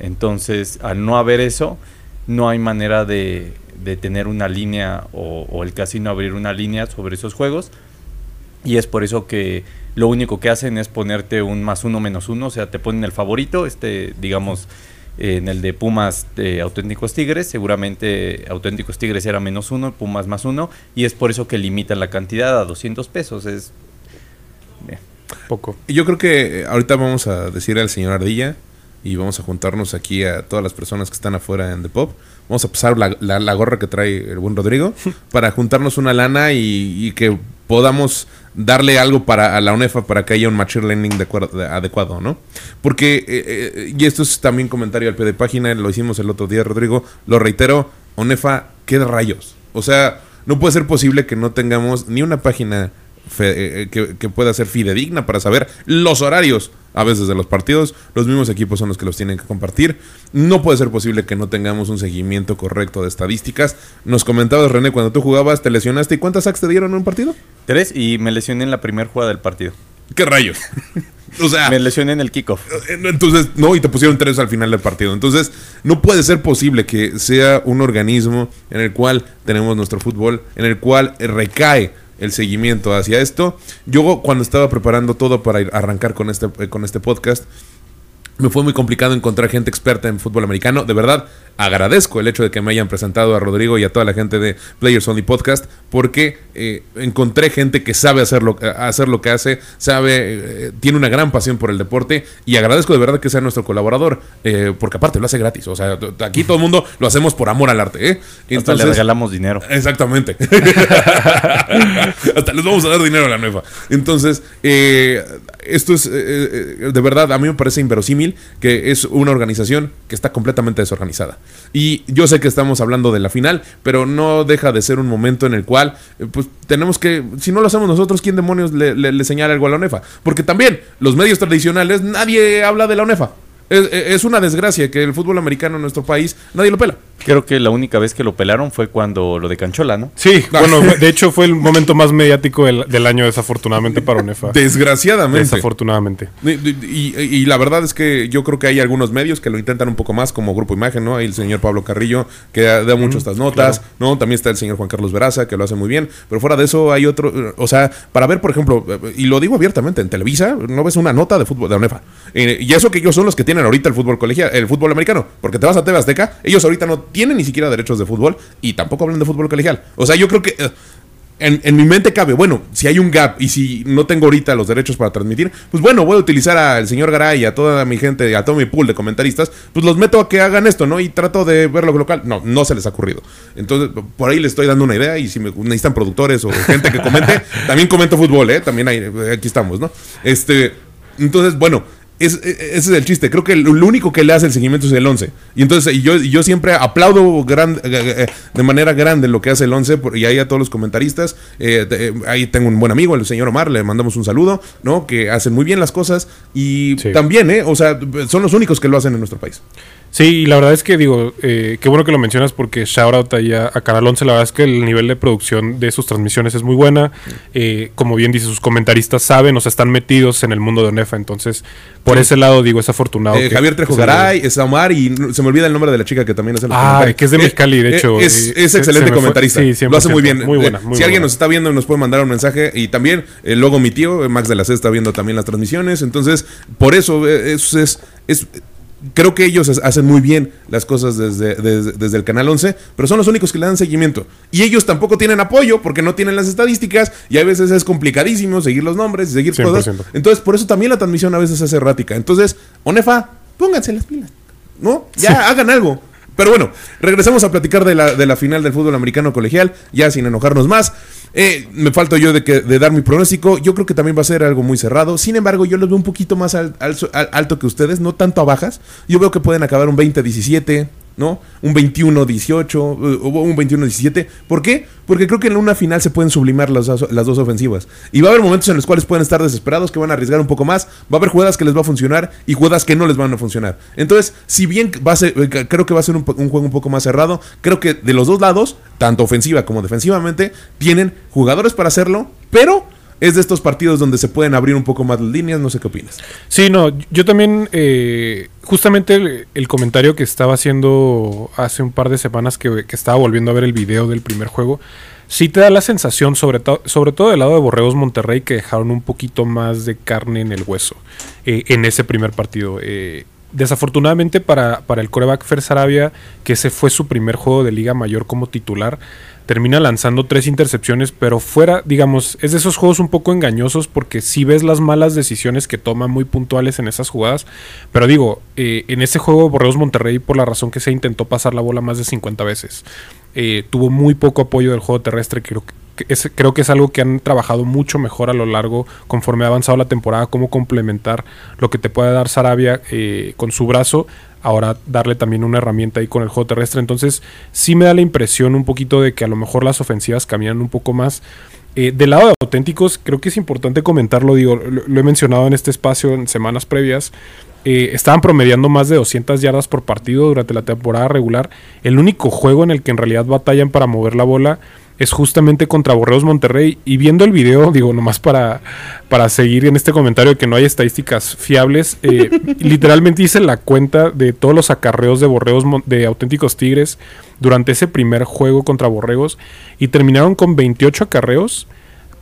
Entonces, al no haber eso, no hay manera de, tener una línea o, el casino abrir una línea sobre esos juegos. Y es por eso que lo único que hacen es ponerte un más uno menos uno, o sea, te ponen el favorito, este, digamos, en el de Pumas de Auténticos Tigres, seguramente Auténticos Tigres era menos uno, Pumas más uno, y es por eso que limitan la cantidad a 200 pesos. Es, poco. Yo creo que eh, ahorita vamos a decir al señor Ardilla y vamos a juntarnos aquí a todas las personas que están afuera en The Pop. Vamos a pasar la, la- la gorra que trae el buen Rodrigo <laughs> para juntarnos una lana y, y que podamos darle algo para a la UNEFA para que haya un machine learning adecuado, ¿no? Porque, eh, eh, y esto es también comentario al pie de página, lo hicimos el otro día, Rodrigo, lo reitero, UNEFA, ¿qué rayos? O sea, no puede ser posible que no tengamos ni una página fe- eh, que, que pueda ser fidedigna para saber los horarios a veces de los partidos. Los mismos equipos son los que los tienen que compartir. No puede ser posible que no tengamos un seguimiento correcto de estadísticas. Nos comentabas, René, cuando tú jugabas, te lesionaste. ¿Y cuántas sacks te dieron en un partido? Tres y me lesioné en la primera jugada del partido. ¿Qué rayos? o sea, Me lesioné en el kickoff. Eh, Entonces, no, y te pusieron tres al final del partido. Entonces, no puede ser posible que sea un organismo en el cual tenemos nuestro fútbol, en el cual recae el seguimiento hacia esto. Yo cuando estaba preparando todo para arrancar con este, eh, con este podcast, me fue muy complicado encontrar gente experta en fútbol americano. De verdad, agradezco el hecho de que me hayan presentado a Rodrigo y a toda la gente de Players Only Podcast, porque eh, encontré gente que sabe hacer lo, eh, hacer lo que hace, sabe, eh, tiene una gran pasión por el deporte y agradezco de verdad que sea nuestro colaborador, eh, porque aparte lo hace gratis. O sea, aquí todo el mundo lo hacemos por amor al arte. ¿eh? Hasta le regalamos dinero. Exactamente. <laughs> Hasta les vamos a dar dinero a la nueva. Entonces, eh, esto es, de verdad, a mí me parece inverosímil que es una organización que está completamente desorganizada. Y yo sé que estamos hablando de la final, pero no deja de ser un momento en el cual, eh, pues, tenemos que, si no lo hacemos nosotros, ¿quién demonios le, señala algo a la UNEFA? Porque también, los medios tradicionales, nadie habla de la UNEFA. Es, es una desgracia que el fútbol americano en nuestro país, nadie lo pela. Creo que la única vez que lo pelaron fue cuando lo de Canchola, ¿no? Sí, bueno, <laughs> de hecho fue el momento más mediático del, del año, desafortunadamente, para UNEFA. Desgraciadamente. Desafortunadamente. Y, y- y la verdad es que yo creo que hay algunos medios que lo intentan un poco más, como Grupo Imagen, ¿no? Hay el señor Pablo Carrillo, que da, da mucho estas notas, ¿no? También está el señor Juan Carlos Veraza, que lo hace muy bien. Pero fuera de eso hay otro, o sea, para ver, por ejemplo, eh, y lo digo abiertamente, en Televisa no ves una nota de fútbol de UNEFA. Eh, y eso que ellos son los que tienen ahorita el fútbol colegial, el fútbol americano. Porque te vas a TV Azteca, ellos ahorita no tienen ni siquiera derechos de fútbol y tampoco hablan de fútbol colegial. O sea, yo creo que... eh, en, mi mente cabe, bueno, si hay un gap y si no tengo ahorita los derechos para transmitir, pues bueno, voy a utilizar al señor Garay y a toda mi gente, a todo mi pool de comentaristas, pues los meto a que hagan esto, ¿no? Y trato de ver lo local. No, no se les ha ocurrido. Entonces, por ahí les estoy dando una idea y si me necesitan productores o gente que comente, <laughs> también comento fútbol, ¿eh? También hay, aquí estamos, ¿no? Este, entonces, bueno, es- e- ese es el chiste. Creo que lo único que le hace el seguimiento es el 11. Y entonces yo, yo siempre aplaudo gran- eh, eh, de manera grande lo que hace el 11 por- y ahí a todos los comentaristas. Eh, eh, ahí tengo un buen amigo, el señor Omar, le mandamos un saludo, ¿no? Que hacen muy bien las cosas y Sí. también, ¿eh? O sea, son los únicos que lo hacen en nuestro país. Sí, y la verdad es que digo, eh, qué bueno que lo mencionas porque shout out ahí a, a Canal 11, la verdad es que el nivel de producción de sus transmisiones es muy buena. Eh, como bien dice, sus comentaristas saben, o sea, están metidos en el mundo de ONEFA, entonces por ese lado digo, es afortunado. Eh, que- Javier Trejo Garay, es Omar y se me olvida el nombre de la chica que también hace los Ah, que es de Mexicali, de Eh, hecho, Es, eh, es excelente comentarista. sí, lo hace 100%, muy bien. muy buena, muy si alguien nos está viendo, nos puede mandar un mensaje. Y también, luego mi tío, Max de la C, está viendo también las transmisiones. Entonces, por eso eh, es, es, es- Creo que ellos es- hacen muy bien las cosas desde, desde, desde el Canal 11, pero son los únicos que le dan seguimiento. Y ellos tampoco tienen apoyo porque no tienen las estadísticas y a veces es complicadísimo seguir los nombres y seguir 100%. cosas. Entonces, por eso también la transmisión a veces hace errática. Entonces, Onefa, pónganse las pilas. ¿No? Ya hagan algo. Pero bueno, regresamos a platicar de la, de la final del fútbol americano colegial, ya sin enojarnos más. Eh, me falto yo de, que, de dar mi pronóstico. Yo creo que también va a ser algo muy cerrado. Sin embargo, yo los veo un poquito más al- al- al- alto que ustedes, no tanto a bajas. Yo veo que pueden acabar un 20-17, ¿no? Un 21-18, eh, o un 21-17. ¿Por qué? Porque creo que en una final se pueden sublimar las, las dos ofensivas. Y va a haber momentos en los cuales pueden estar desesperados, que van a arriesgar un poco más. Va a haber jugadas que les va a funcionar y jugadas que no les van a funcionar. Entonces, si bien va a ser, eh, creo que va a ser un, un juego un poco más cerrado, creo que de los dos lados, tanto ofensiva como defensivamente, tienen jugadores para hacerlo, pero es de estos partidos donde se pueden abrir un poco más las líneas. No sé qué opinas. Sí, no, yo también, eh, justamente el, comentario que estaba haciendo hace un par de semanas que, que estaba volviendo a ver el video del primer juego, sí te da la sensación, sobre, to- sobre todo del lado de Borreos Monterrey, que dejaron un poquito más de carne en el hueso eh, en ese primer partido. Eh, desafortunadamente para, para el coreback Fer Sarabia, que ese fue su primer juego de Liga Mayor como titular, termina lanzando tres intercepciones, pero fuera, digamos, es de esos juegos un poco engañosos porque si ves las malas decisiones que toma muy puntuales en esas jugadas, pero digo, eh, en ese juego Borreos Monterrey, por la razón que se intentó pasar la bola más de 50 veces, eh, tuvo muy poco apoyo del juego terrestre, creo creo que es algo que han trabajado mucho mejor a lo largo, conforme ha avanzado la temporada, cómo complementar lo que te puede dar Sarabia eh, con su brazo ahora darle también una herramienta ahí con el juego terrestre. Entonces, sí me da la impresión un poquito de que a lo mejor las ofensivas caminan un poco más. Eh, del lado de auténticos, creo que es importante comentarlo, digo, lo, he mencionado en este espacio en semanas previas. Eh, estaban promediando más de 200 yardas por partido durante la temporada regular. El único juego en el que en realidad batallan para mover la bola es justamente contra Borreos Monterrey. Y viendo el video, digo, nomás para, para seguir en este comentario que no hay estadísticas fiables, eh, <laughs> literalmente hice la cuenta de todos los acarreos de Borreos de auténticos Tigres durante ese primer juego contra Borregos y terminaron con 28 acarreos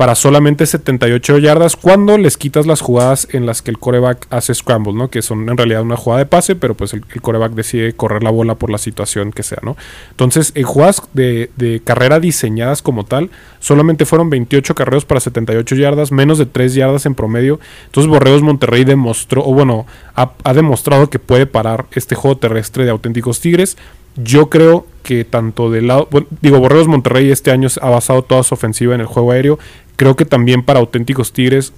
para solamente 78 yardas cuando les quitas las jugadas en las que el coreback hace scramble, ¿no? Que son en realidad una jugada de pase, pero pues el, coreback decide correr la bola por la situación que sea, ¿no? Entonces, en jugadas de, carrera diseñadas como tal, solamente fueron 28 carreros para 78 yardas, menos de 3 yardas en promedio. Entonces, Borreos Monterrey demostró, o bueno, ha, ha demostrado que puede parar este juego terrestre de auténticos Tigres. Yo creo que tanto del lado, digo, Borreos Monterrey este año ha basado toda su ofensiva en el juego aéreo. Creo que también para auténticos Tigres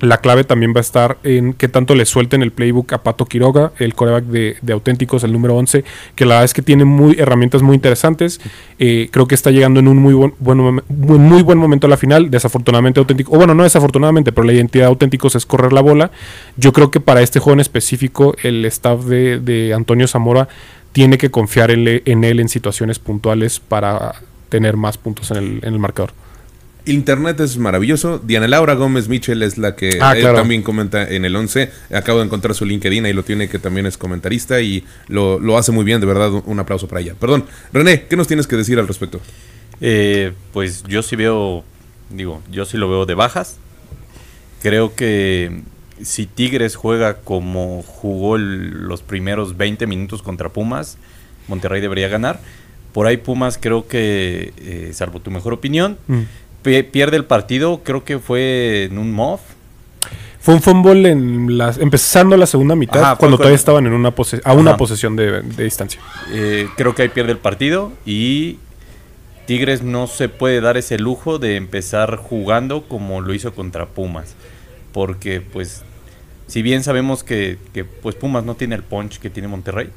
la clave también va a estar en qué tanto le suelten el playbook a Pato Quiroga, el coreback de, auténticos, el número 11, que la verdad es que tiene muy, herramientas muy interesantes. Eh, creo que está llegando en un muy buen, muy buen momento a la final. Desafortunadamente auténtico, o bueno, no desafortunadamente, pero la identidad de auténticos es correr la bola. Yo creo que para este juego en específico, el staff de, de Antonio Zamora tiene que confiar en, él en situaciones puntuales para tener más puntos en el, en el marcador. Internet es maravilloso. Diana Laura Gómez Mitchell es la que ah, también comenta en el 11. Acabo de encontrar su LinkedIn y lo tiene que también es comentarista y lo, lo, hace muy bien, de verdad. Un aplauso para ella. Perdón, René, ¿qué nos tienes que decir al respecto? Eh, pues yo sí veo, digo, yo sí lo veo de bajas. Creo que si Tigres juega como jugó los primeros 20 minutos contra Pumas, Monterrey debería ganar. Por ahí Pumas creo que, eh, salvo tu mejor opinión, mm. Pierde el partido, creo que fue en un MOF. Fue un fumble en las, empezando la segunda mitad, cuando todavía estaban en una a una posesión de, distancia. Eh, creo que ahí pierde el partido y Tigres no se puede dar ese lujo de empezar jugando como lo hizo contra Pumas. Porque pues si bien sabemos que, pues Pumas no tiene el punch que tiene Monterrey,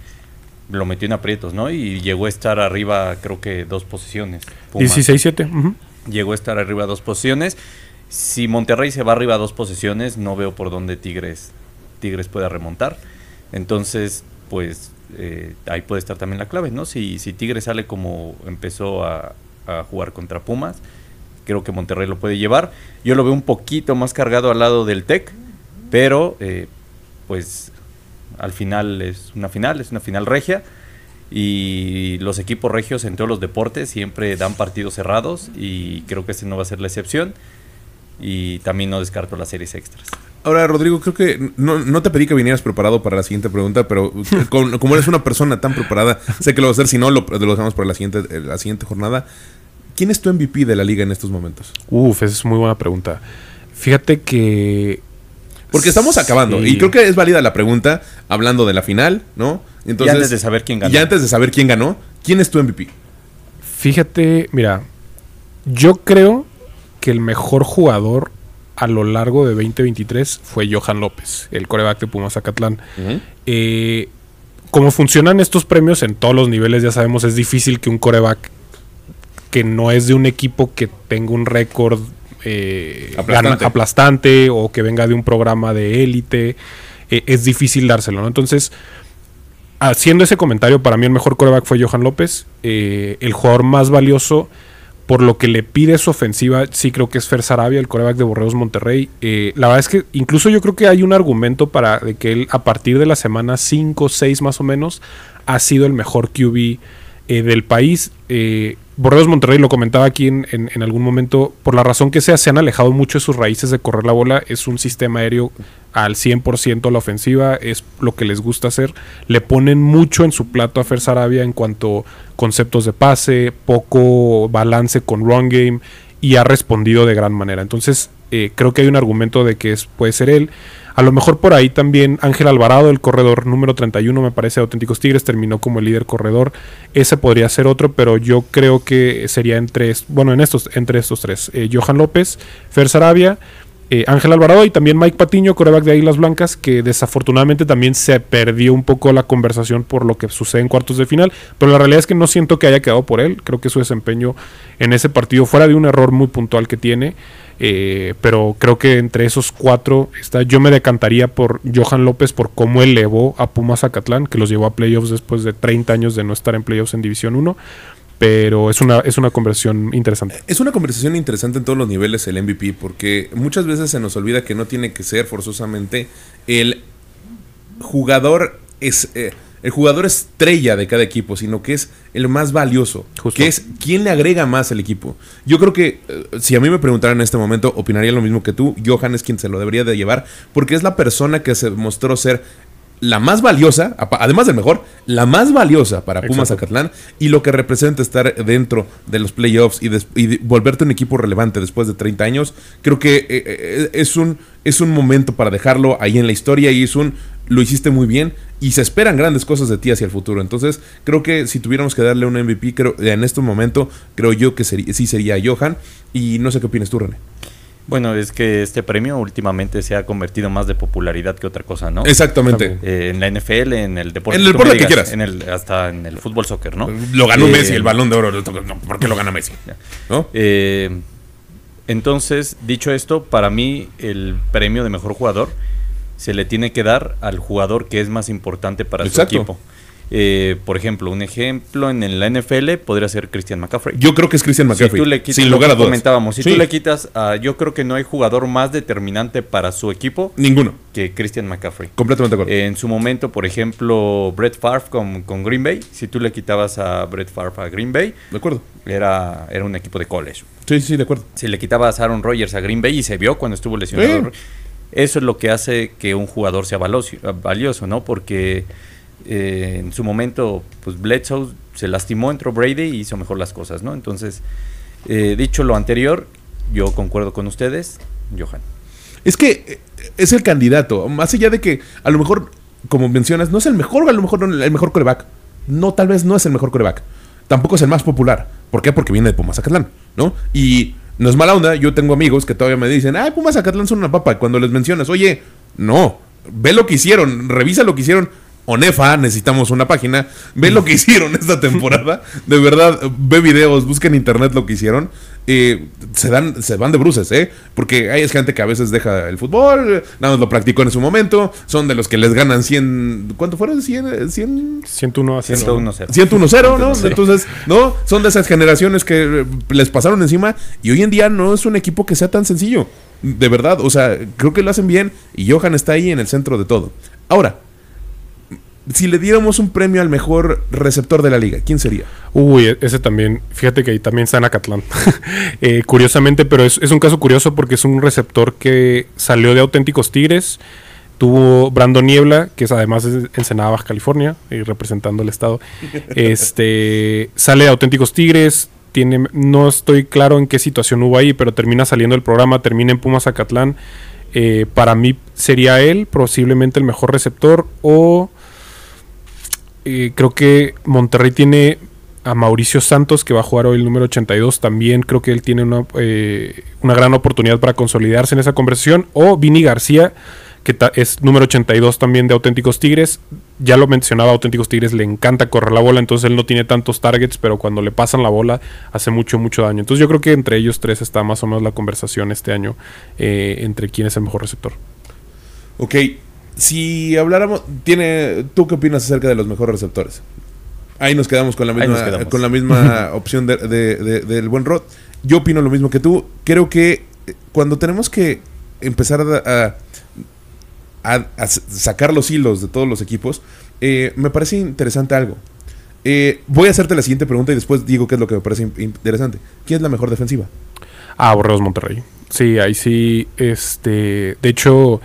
lo metió en aprietos, ¿no? Y llegó a estar arriba, creo que dos posiciones. 16-7. Llegó a estar arriba dos posiciones. Si Monterrey se va arriba a dos posiciones, no veo por dónde Tigres, Tigres pueda remontar. Entonces, pues eh, ahí puede estar también la clave, ¿no? Si, si Tigres sale como empezó a, a jugar contra Pumas, creo que Monterrey lo puede llevar. Yo lo veo un poquito más cargado al lado del TEC pero, eh, pues, al final es una final, es una final regia. Y los equipos regios en todos los deportes siempre dan partidos cerrados y creo que este no va a ser la excepción. Y también no descarto las series extras. Ahora, Rodrigo, creo que no, te pedí que vinieras preparado para la siguiente pregunta, pero como eres una persona tan preparada, sé que lo vas a hacer, si no, lo, lo dejamos para la siguiente, eh, la siguiente jornada. ¿Quién es tu MVP de la liga en estos momentos? Uf, esa es muy buena pregunta. Fíjate que porque estamos acabando. Y creo que es válida la pregunta hablando de la final, ¿no? Entonces, y antes de saber quién ganó. Y antes de saber quién ganó, ¿quién es tu MVP? Fíjate, mira, yo creo que el mejor jugador a lo largo de 2023 fue Johan López, el coreback de Pumas Acatlán. Eh, como funcionan estos premios en todos los niveles, ya sabemos, es difícil que un coreback que no es de un equipo que tenga un récord eh, aplastante. o que venga de un programa de élite, eh, es difícil dárselo, ¿no? Entonces, haciendo ese comentario, para mí el mejor coreback fue Johan López, eh, el jugador más valioso por lo que le pide su ofensiva, sí creo que es Fer Sarabia, el coreback de Borreos Monterrey. la verdad es que incluso yo creo que hay un argumento para de que él a partir de la semana 5 o 6 más o menos ha sido el mejor QB eh, del país. Eh, Borreos Monterrey lo comentaba aquí en, en, algún momento, por la razón que sea, se han alejado mucho de sus raíces de correr la bola. Es un sistema aéreo al 100% a la ofensiva, es lo que les gusta hacer. Le ponen mucho en su plato a Fer Sarabia en cuanto conceptos de pase, poco balance con run game y ha respondido de gran manera. Entonces, eh, creo que hay un argumento de que es, puede ser él. A lo mejor por ahí también Ángel Alvarado, el corredor número 31, me parece, de Auténticos Tigres, terminó como el líder corredor. Ese podría ser otro, pero yo creo que sería entre, bueno, en estos, entre estos tres. Eh, Johan López, Fer Sarabia, eh, Ángel Alvarado y también Mike Patiño, coreback de Águilas Blancas, que desafortunadamente también se perdió un poco la conversación por lo que sucede en cuartos de final, pero la realidad es que no siento que haya quedado por él, creo que su desempeño en ese partido, fuera de un error muy puntual que tiene, eh, pero creo que entre esos cuatro está, yo me decantaría por Johan López por cómo elevó a Pumas Zacatlán, que los llevó a playoffs después de 30 años de no estar en playoffs en División 1. Pero es una, es una conversación interesante. Es una conversación interesante en todos los niveles el MVP, porque muchas veces se nos olvida que no tiene que ser forzosamente el jugador es, eh, el jugador estrella de cada equipo, sino que es el más valioso, que es quién le agrega más al equipo. Yo creo que eh, si a mí me preguntaran en este momento, opinaría lo mismo que tú. Johan es quien se lo debería de llevar, porque es la persona que se mostró ser la más valiosa, además del mejor, la más valiosa para Pumas Zacatlán y lo que representa estar dentro de los playoffs y, volverte un equipo relevante después de 30 años, creo que eh, eh, es, un, es un momento para dejarlo ahí en la historia y es un lo hiciste muy bien y se esperan grandes cosas de ti hacia el futuro. Entonces, creo que si tuviéramos que darle un MVP, creo, en este momento, creo yo que sí sería Johan. Y no sé qué opinas tú, René. Bueno, es que este premio últimamente se ha convertido más de popularidad que otra cosa, ¿no? Exactamente. Eh, en la NFL, en el deporte. En el deporte que quieras. En el, hasta en el fútbol soccer, ¿no? Lo ganó Messi, eh, el balón de oro. ¿Por qué lo gana Messi? ¿No? Eh, entonces, dicho esto, para mí el premio de mejor jugador se le tiene que dar al jugador que es más importante para su equipo. Eh, por ejemplo, un ejemplo en la NFL podría ser Christian McCaffrey. Yo creo que es Christian McCaffrey. sin lugar a dudas. Comentábamos, si tú le quitas, yo creo que no hay jugador más determinante para su equipo. Ninguno. Que Christian McCaffrey. Completamente de acuerdo. en su momento, por ejemplo, Brett Favre con, con, Green Bay. Si tú le quitabas a Brett Favre a Green Bay. De acuerdo. Era, era un equipo de college. Sí, sí, de acuerdo. Si le quitabas a Aaron Rodgers a Green Bay y se vio cuando estuvo lesionado. Eso es lo que hace que un jugador sea valioso, valioso ¿no? Porque eh, en su momento, pues Bledsoe se lastimó, entró Brady y hizo mejor las cosas, ¿no? Entonces, eh, dicho lo anterior, yo concuerdo con ustedes, Johan. Es que eh, es el candidato, más allá de que a lo mejor, como mencionas, no es el mejor, a lo mejor el mejor coreback. No, tal vez no es el mejor coreback. Tampoco es el más popular. ¿Por qué? Porque viene de Pumas Acatlán, ¿no? Y no es mala onda, yo tengo amigos que todavía me dicen, ay, Pumas Acatlán son una papa. Cuando les mencionas, oye, no, ve lo que hicieron, revisa lo que hicieron Onefa, necesitamos una página. Ve lo que <laughs> hicieron esta temporada. De verdad, ve videos, busca en internet lo que hicieron. Eh, se dan, se van de bruces, ¿eh? Porque hay gente que a veces deja el fútbol, nada más lo practicó en su momento. Son de los que les ganan 100. ¿Cuánto fueron? 100. 100 101 a 101 101 0, ¿no? Entonces, ¿no? Son de esas generaciones que les pasaron encima. Y hoy en día no es un equipo que sea tan sencillo. De verdad, o sea, creo que lo hacen bien. Y Johan está ahí en el centro de todo. Ahora, si le diéramos un premio al mejor receptor de la liga, ¿quién sería? Uy, e-, ese también, fíjate que ahí también está en Acatlán. <laughs> Eh, curiosamente, pero es, un caso curioso porque es un receptor que salió de auténticos Tigres. Tuvo Brando Niebla, que es además de Ensenada, Baja California, y representando el estado. <laughs> Este sale de auténticos Tigres. Tiene, no estoy claro en qué situación hubo ahí, pero termina saliendo del programa, termina en Pumas Acatlán. Eh, para mí sería él, posiblemente el mejor receptor, o eh, creo que Monterrey tiene a Mauricio Santos, que va a jugar hoy el número 82. También creo que él tiene una, eh, una gran oportunidad para consolidarse en esa conversación. O Vini García, que es número 82 también de Auténticos Tigres. Ya lo mencionaba, Auténticos Tigres le encanta correr la bola, entonces él no tiene tantos targets, pero cuando le pasan la bola hace mucho, mucho daño. Entonces yo creo que entre ellos tres está más o menos la conversación este año eh, entre quién es el mejor receptor. Ok, si habláramos, tiene, ¿tú qué opinas acerca de los mejores receptores? Ahí nos quedamos con la misma, con la misma <laughs> opción de, del buen Rod. Yo opino lo mismo que tú. Creo que eh, cuando tenemos que empezar a, a, sacar los hilos de todos los equipos, eh, me parece interesante algo. Eh, voy a hacerte la siguiente pregunta y después digo qué es lo que me parece in- interesante. ¿Quién es la mejor defensiva? Ah, Borreos Monterrey. Sí, ahí sí. Este, de hecho,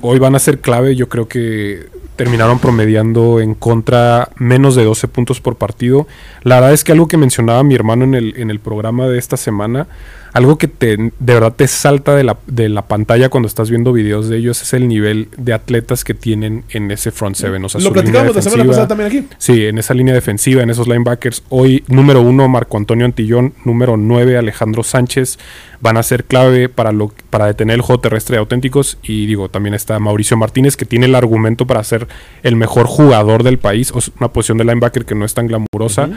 hoy van a ser clave. Yo creo que terminaron promediando en contra menos de 12 puntos por partido. La verdad es que algo que mencionaba mi hermano en el, en el programa de esta semana, algo que te, de verdad te salta de la, de la pantalla cuando estás viendo videos de ellos es el nivel de atletas que tienen en ese front seven. O sea, lo platicamos la semana pasada también aquí. Sí, en esa línea defensiva, en esos linebackers. Hoy, número uno, Marco Antonio Antillón. Número nueve, Alejandro Sánchez. Van a ser clave para, lo, para detener el juego terrestre de auténticos. Y digo, también está Mauricio Martínez, que tiene el argumento para ser el mejor jugador del país. O sea, una posición de linebacker que no es tan glamurosa.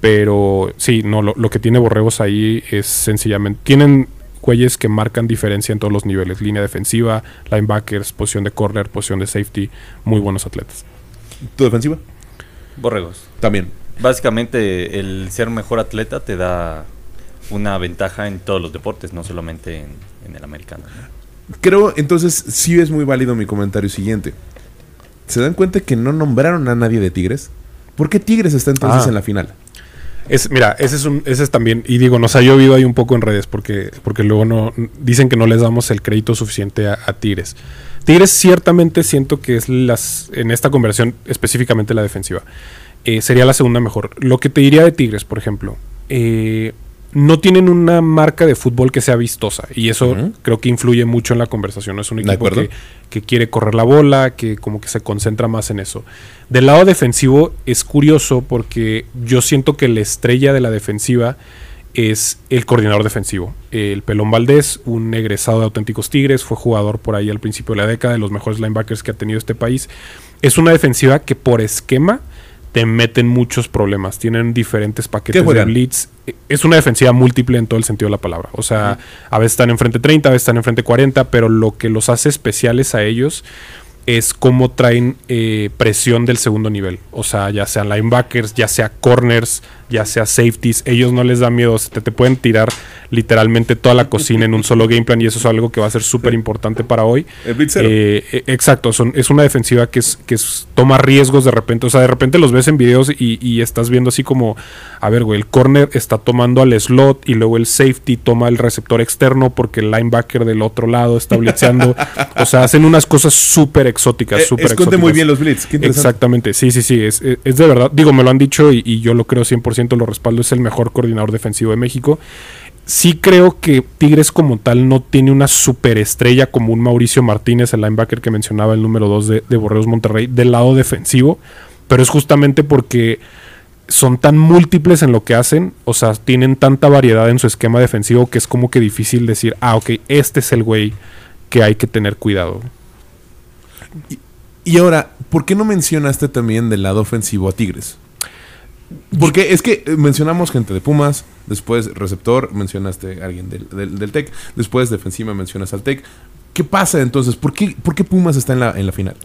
Pero sí, no, lo, lo que tiene Borregos ahí es sencillamente. Tienen güeyes que marcan diferencia en todos los niveles. Línea defensiva, linebackers, posición de corner, posición de safety. Muy buenos atletas. ¿Tu defensiva? Borregos. También. Básicamente, el ser mejor atleta te da una ventaja en todos los deportes, no solamente en, en el americano. ¿no? Creo, entonces, sí es muy válido mi comentario siguiente. ¿Se dan cuenta que no nombraron a nadie de Tigres? ¿Por qué Tigres está entonces Ah. en la final? Es, mira, ese es un, ese es también, y digo, nos ha llovido ahí un poco en redes porque, porque luego no dicen que no les damos el crédito suficiente a, Tigres. Tigres ciertamente siento que es las, en esta conversión, específicamente la defensiva, eh, sería la segunda mejor. Lo que te diría de Tigres, por ejemplo, eh, no tienen una marca de fútbol que sea vistosa y eso creo que influye mucho en la conversación. Es un equipo que quiere correr la bola, que como que se concentra más en eso. Del lado defensivo es curioso porque yo siento que la estrella de la defensiva es el coordinador defensivo. El Pelón Valdés, un egresado de Auténticos Tigres, fue jugador por ahí al principio de la década, de los mejores linebackers que ha tenido este país. Es una defensiva que por esquema te meten muchos problemas. Tienen diferentes paquetes de blitz. Es una defensiva múltiple en todo el sentido de la palabra. O sea, a veces están enfrente 30, a veces están enfrente 40, pero lo que los hace especiales a ellos es cómo traen eh, presión del segundo nivel. O sea, ya sean linebackers, ya sea corners, ya sea safeties. Ellos no les da miedo. Te, te pueden tirar literalmente toda la cocina en un solo game plan y eso es algo que va a ser súper importante para hoy. El. Eh, eh, exacto, son, es una defensiva que, es, que es- toma riesgos de repente. O sea, de repente los ves en videos y, y estás viendo así como, a ver, güey, el corner está tomando al slot y luego el safety toma el receptor externo porque el linebacker del otro lado está blitzeando. o sea, hacen unas cosas súper exóticas, Eh, súper esconde muy exóticas. bien los blitz. Qué. Exactamente, sí, sí, sí, es, es- es de verdad, digo, me lo han dicho y, y yo lo creo 100%, lo respaldo, es el mejor coordinador defensivo de México. Sí creo que Tigres como tal no tiene una superestrella como un Mauricio Martínez, el linebacker que mencionaba, el número 2 de, Borreos Monterrey, del lado defensivo, pero es justamente porque son tan múltiples en lo que hacen, o sea, tienen tanta variedad en su esquema defensivo que es como que difícil decir, ah, ok, este es el güey que hay que tener cuidado. Y ahora, ¿por qué no mencionaste también del lado ofensivo a Tigres? Porque es que eh, mencionamos gente de Pumas, después receptor, mencionaste a alguien del, del, del TEC, después defensiva mencionas al TEC. ¿Qué pasa entonces? ¿Por qué, por qué Pumas está en la, en la final?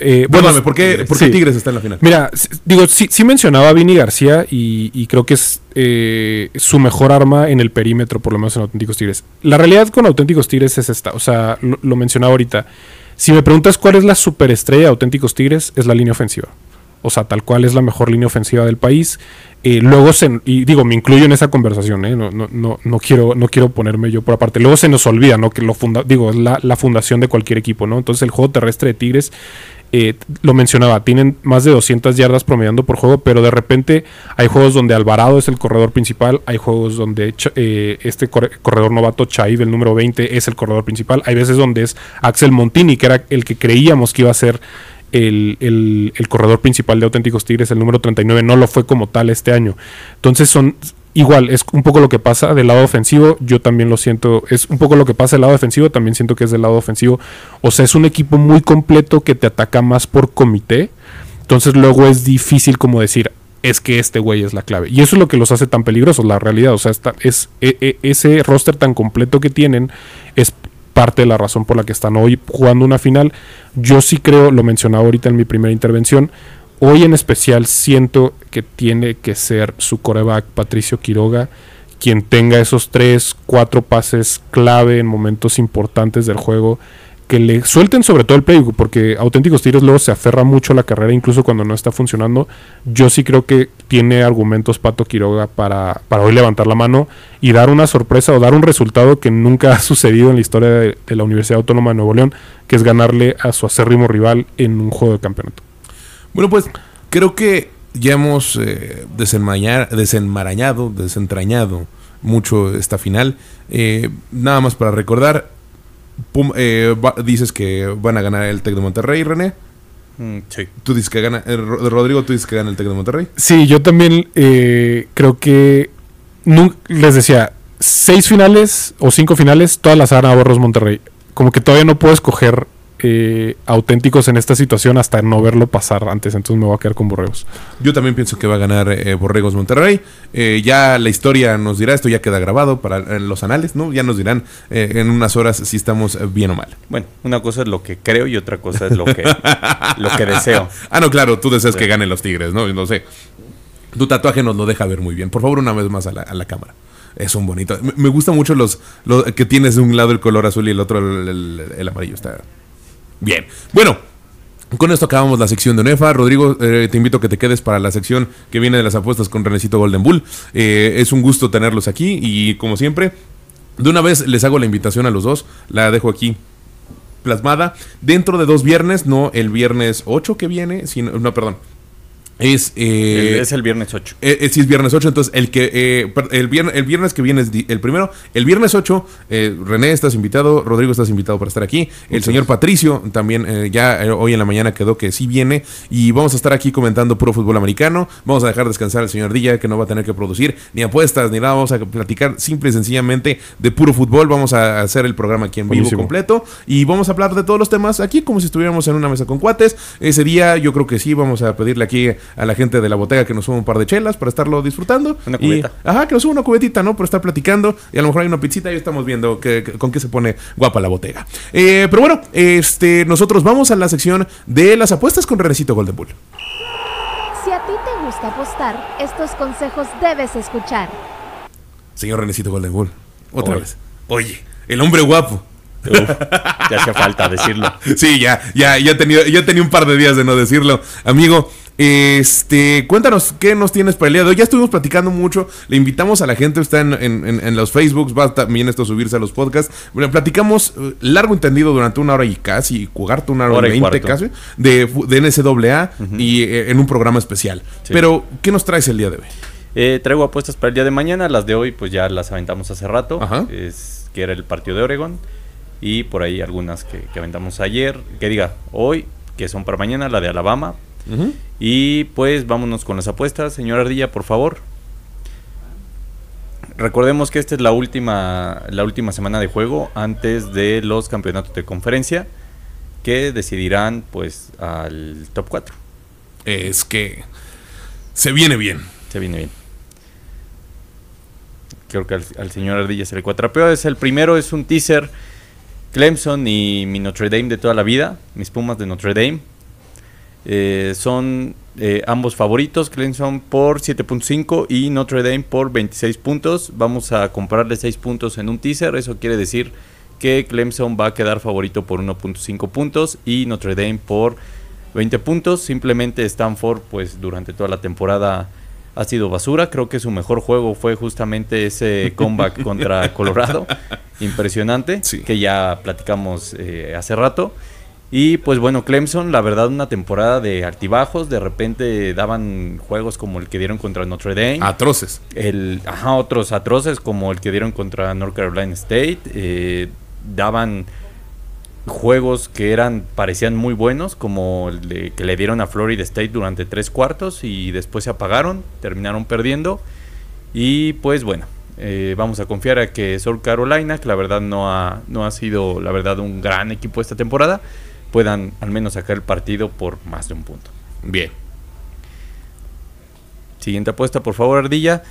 Eh, Perdóname, ¿por qué, por qué sí. Tigres está en la final? Mira, digo, sí, sí mencionaba a Vini García y, y creo que es eh, su mejor arma en el perímetro, por lo menos en Auténticos Tigres. La realidad con Auténticos Tigres es esta, o sea, lo, lo mencionaba ahorita. Si me preguntas cuál es la superestrella de Auténticos Tigres, es la línea ofensiva. O sea, tal cual es la mejor línea ofensiva del país. Eh, luego se, y digo, me incluyo en esa conversación, ¿eh? no, no, no, no quiero, no quiero ponerme yo por aparte. Luego se nos olvida, ¿no? Que lo funda, digo, es la, la fundación de cualquier equipo, ¿no? Entonces el juego terrestre de Tigres eh, lo mencionaba, tienen más de 200 yardas promediando por juego, pero de repente hay juegos donde Alvarado es el corredor principal, hay juegos donde eh, este corre- corredor novato Chaiv, el número 20, es el corredor principal, hay veces donde es Axel Montini, que era el que creíamos que iba a ser el, el- corredor principal de Auténticos Tigres, el número 39, no lo fue como tal este año. Entonces son igual, es un poco lo que pasa del lado ofensivo, yo también lo siento, es un poco lo que pasa del lado defensivo, también siento que es del lado ofensivo. O sea, es un equipo muy completo que te ataca más por comité. Entonces luego es difícil como decir, es que este güey es la clave. Y eso es lo que los hace tan peligrosos, la realidad. O sea, es, e- e- ese roster tan completo que tienen es parte de la razón por la que están hoy jugando una final. Yo sí creo, lo mencionaba ahorita en mi primera intervención, hoy en especial siento que tiene que ser su coreback Patricio Quiroga quien tenga esos tres, cuatro pases clave en momentos importantes del juego, que le suelten sobre todo el playbook, porque auténticos tiros luego se aferra mucho a la carrera, incluso cuando no está funcionando. Yo sí creo que tiene argumentos Pato Quiroga para, para hoy levantar la mano y dar una sorpresa o dar un resultado que nunca ha sucedido en la historia de, la Universidad Autónoma de Nuevo León, que es ganarle a su acérrimo rival en un juego de campeonato. Bueno, pues creo que ya hemos eh, desenmarañado, desentrañado mucho esta final. Eh, nada más para recordar, eh, dices que van a ganar el Tec de Monterrey, René. Mm, sí. ¿Tú dices que gana, eh, Rodrigo, tú dices que gana el Tec de Monterrey? Sí, yo también eh, creo que, les decía, seis finales o cinco finales, todas las ha ganado Borros Monterrey. Como que todavía no puedo escoger eh, auténticos en esta situación hasta no verlo pasar antes. Entonces me voy a quedar con Borregos. Yo también pienso que va a ganar eh, Borregos Monterrey. Eh, ya la historia nos dirá, esto ya queda grabado para los anales, ¿no? Ya nos dirán en unas horas si estamos bien o mal. Bueno, una cosa es lo que creo y otra cosa es lo que, <laughs> lo que deseo. Ah, no, claro, tú deseas que ganen los Tigres, ¿no? No sé. Tu tatuaje nos lo deja ver muy bien. Por favor, una vez más a la, cámara es un bonito. Me, gusta mucho los, que tienes de un lado el color azul y el otro el amarillo. Está, Bien. Bueno, con esto acabamos la sección de UNEFA. Rodrigo, eh, te invito a que te quedes para la sección que viene de las apuestas con Renecito Golden Bull. Eh, es un gusto tenerlos aquí y como siempre, de una vez les hago la invitación a los dos. La dejo aquí plasmada. Dentro de dos viernes, no el viernes 8 que viene, sino, no, perdón, es, eh, es el viernes 8. Eh, eh, sí, es viernes 8. Entonces, el que eh, el, viernes, el viernes que viene es el primero. El viernes 8, René, estás invitado. Rodrigo, estás invitado para estar aquí. El señor Patricio también ya hoy en la mañana quedó que sí viene. Y vamos a estar aquí comentando puro fútbol americano. Vamos a dejar descansar al señor Dilla, que no va a tener que producir ni apuestas ni nada. Vamos a platicar simple y sencillamente de puro fútbol. Vamos a hacer el programa aquí en vivo completo. Y vamos a hablar de todos los temas aquí, como si estuviéramos en una mesa con cuates. Ese día, yo creo que sí, vamos a pedirle aquí a la gente de la botega que nos suba un par de chelas para estarlo disfrutando. Una cubeta. ajá, que nos suba una cubetita, ¿no? Por estar platicando. Y a lo mejor hay una pizzita y estamos viendo que, con qué se pone guapa la botega. Eh, pero bueno, este, nosotros vamos a la sección de las apuestas con Renecito Golden Bull. Si a ti te gusta apostar, estos consejos debes escuchar. Señor Renecito Golden Bull, otra vez. Oye, el hombre guapo. ya hacía falta decirlo. <laughs> Sí, ya, ya, ya, tenía, ya tenía un par de días de no decirlo. Amigo, este, cuéntanos qué nos tienes para el día de hoy. Ya estuvimos platicando mucho. Le invitamos a la gente, está en, en, los Facebooks, va también esto a subirse a los podcasts. Bueno, platicamos eh, largo entendido durante una hora y casi, jugarte una hora, y veinte casi, de, de NCAA y eh, en un programa especial. Pero, ¿qué nos traes el día de hoy? Eh, traigo apuestas para el día de mañana. Las de hoy, pues ya las aventamos hace rato. Es que era el partido de Oregon. Y por ahí algunas que, que aventamos ayer. Que diga, hoy, que son para mañana, la de Alabama y pues vámonos con las apuestas. Señor Ardilla, por favor. Recordemos que esta es la última, la última semana de juego antes de los campeonatos de conferencia que decidirán pues al top 4. Es que se viene bien. Se viene bien. Creo que al, señor Ardilla se le cuatrapeó. Es el primero, es un teaser. Clemson y mi Notre Dame de toda la vida. Mis Pumas de Notre Dame. Eh, son eh, ambos favoritos, Clemson por 7.5 y Notre Dame por 26 puntos. Vamos a comprarle 6 puntos en un teaser, eso quiere decir que Clemson va a quedar favorito por 1.5 puntos y Notre Dame por 20 puntos. Simplemente Stanford pues durante toda la temporada ha sido basura. Creo que su mejor juego fue justamente ese <laughs> comeback contra Colorado. <laughs> Impresionante, que ya platicamos eh, hace rato. Y pues bueno, Clemson, la verdad, una temporada de altibajos. De repente daban juegos como el que dieron contra Notre Dame. Atroces. El, ajá, otros atroces como el que dieron contra North Carolina State. Eh, daban juegos que eran parecían muy buenos, como el que le dieron a Florida State durante tres cuartos y después se apagaron, terminaron perdiendo. Y pues bueno, eh, vamos a confiar a que South Carolina, que la verdad no ha, no ha sido la verdad un gran equipo esta temporada, puedan al menos sacar el partido por más de un punto. Bien. Siguiente apuesta, por favor, Ardilla.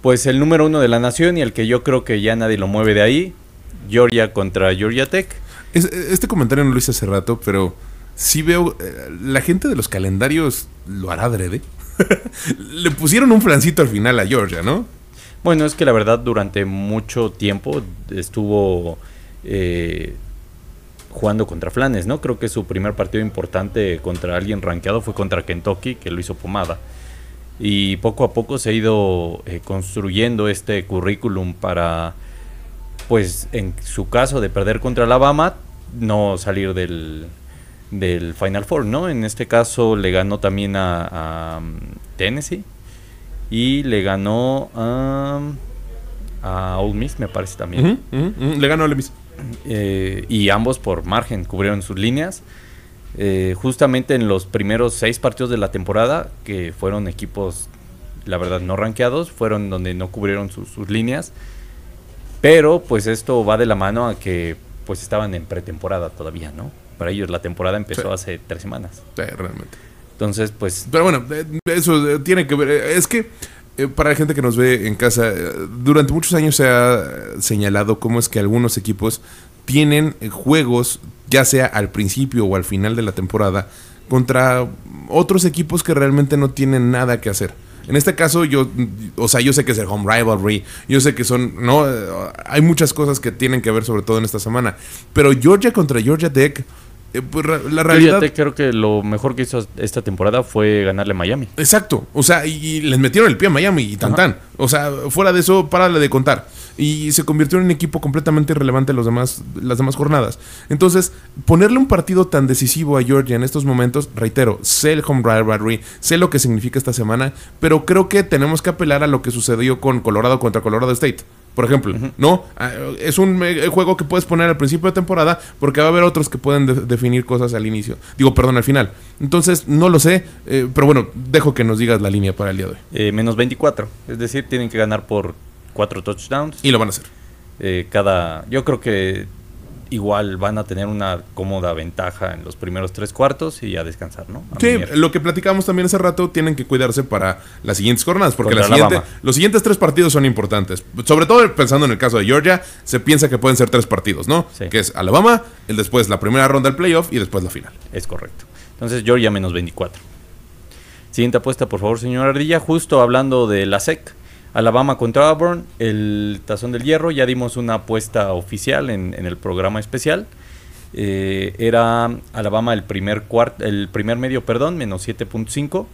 Pues el número uno de la nación y el que yo creo que ya nadie lo mueve de ahí, Georgia contra Georgia Tech. este comentario no lo hice hace rato, pero sí veo, eh, la gente de los calendarios lo hará adrede. <laughs> Le pusieron un flancito al final a Georgia, ¿no? Bueno, es que la verdad durante mucho tiempo estuvo... Eh, jugando contra Flanes, ¿no? Creo que su primer partido importante contra alguien rankeado fue contra Kentucky, que lo hizo pomada. Y poco a poco se ha ido eh, construyendo este currículum para, pues en su caso de perder contra Alabama, no salir del, del Final Four, ¿no? En este caso le ganó también a, um, Tennessee y le ganó a, a Ole Miss, me parece también. Le ganó a Ole Miss. Eh, y ambos por margen cubrieron sus líneas. Eh, justamente en los primeros seis partidos de la temporada, que fueron equipos, la verdad, no rankeados, fueron donde no cubrieron sus, sus líneas. Pero pues esto va de la mano a que pues estaban en pretemporada todavía, ¿no? Para ellos la temporada empezó Sí. hace tres semanas. Sí, realmente. Entonces, pues Pero bueno, eh, eso tiene que ver. Es que eh, para la gente que nos ve en casa, eh, durante muchos años se ha señalado cómo es que algunos equipos tienen eh, juegos, ya sea al principio o al final de la temporada, contra otros equipos que realmente no tienen nada que hacer. En este caso, yo, o sea, yo sé que es el home rivalry, yo sé que son, no, hay muchas cosas que tienen que ver, sobre todo en esta semana. Pero Georgia contra Georgia Tech, eh, pues, la realidad. Tech creo que lo mejor que hizo esta temporada fue ganarle a Miami. Exacto, o sea, y, y les metieron el pie a Miami y tan Ajá. tan. O sea, fuera de eso, párale de contar. Y se convirtió en un equipo completamente irrelevante los demás, las demás jornadas. Entonces, ponerle un partido tan decisivo a Georgia en estos momentos, reitero, sé el home rivalry, sé lo que significa esta semana, pero creo que tenemos que apelar a lo que sucedió con Colorado contra Colorado State. Por ejemplo, ¿no? Ah, Es un eh, juego que puedes poner al principio de temporada porque va a haber otros que pueden de- definir cosas al inicio. Digo, perdón, al final. Entonces, no lo sé, eh, pero bueno, dejo que nos digas la línea para el día de hoy. Eh, menos 24. Es decir, tienen que ganar por cuatro touchdowns. Y lo van a hacer. Eh, cada, yo creo que igual van a tener una cómoda ventaja en los primeros tres cuartos y a descansar, ¿no? A Sí, lo que platicamos también hace rato, tienen que cuidarse para las siguientes jornadas, porque la siguiente- los siguientes tres partidos son importantes. Sobre todo pensando en el caso de Georgia, se piensa que pueden ser tres partidos, ¿no? Sí. Que es Alabama, el después la primera ronda del playoff y después la final. Es correcto. Entonces Georgia menos 24. Siguiente apuesta, por favor, señor Ardilla. Justo hablando de la SEC. Alabama contra Auburn, el tazón del hierro. Ya dimos una apuesta oficial en, en el programa especial. Eh, era Alabama el primer el primer medio, perdón, menos 7.5.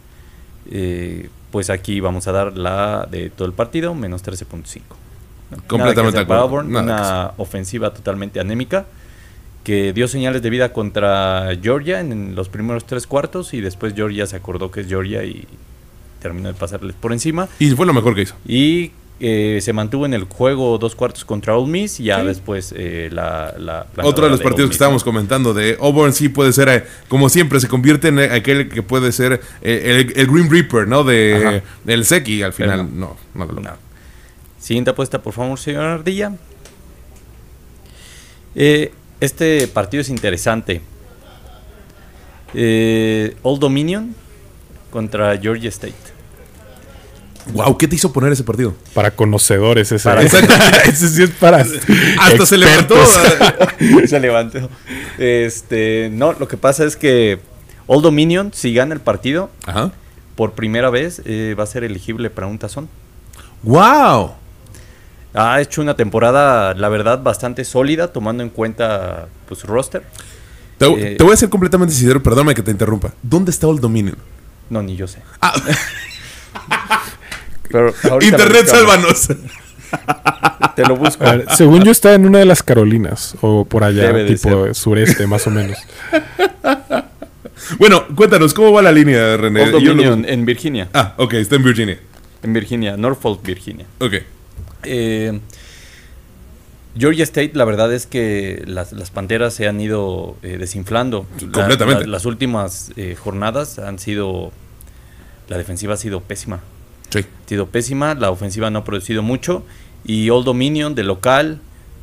Eh, pues aquí vamos a dar la de todo el partido, menos 13.5. Nada que Completamente acuerdo. Auburn, Nada una ofensiva totalmente anémica que dio señales de vida contra Georgia en los primeros tres cuartos y después Georgia se acordó que es Georgia y terminó de pasarles por encima Y fue lo mejor que hizo. y eh, se mantuvo en el juego dos cuartos contra Ole Miss y ya después eh, la, la Otro de los partidos que estábamos ¿no? comentando de Auburn sí puede ser, eh, como siempre, se convierte en eh, aquel que puede ser eh, el, el Green Reaper, ¿no? De Ajá. el Seki al Pero final. No, no, lo logra. No. Siguiente apuesta, por favor, señor Ardilla. Eh, este partido es interesante. Eh, Old Dominion contra Georgia State. Wow, ¿qué te hizo poner ese partido? Para conocedores, ese, Para- <laughs> ese sí es para. <laughs> Hasta se levantó. expertos. <laughs> Se levantó. Este, no, lo que pasa es que Old Dominion, si gana el partido, Ajá. por primera vez eh, va a ser elegible para un tazón. Wow. Ha hecho una temporada, la verdad, bastante sólida, tomando en cuenta pues, su roster. Te, Eh, te voy a ser completamente sincero, perdóname que te interrumpa. ¿Dónde está Old Dominion? No, ni yo sé. Ah, <laughs> Pero Internet, sálvanos. Te lo busco. Ver, según yo está en una de las Carolinas o por allá, Debe tipo ser. sureste, más o menos. Bueno, cuéntanos, ¿cómo va la línea, René? Yo lo- en Virginia. Ah, ok, está en Virginia. En Virginia, Norfolk, Virginia. Ok. Eh, Georgia State, la verdad es que las, las panteras se han ido eh, desinflando. La- Completamente. la- las últimas eh, jornadas han sido. La defensiva ha sido pésima. Sí. Ha sido pésima, la ofensiva no ha producido mucho. Y Old Dominion de local,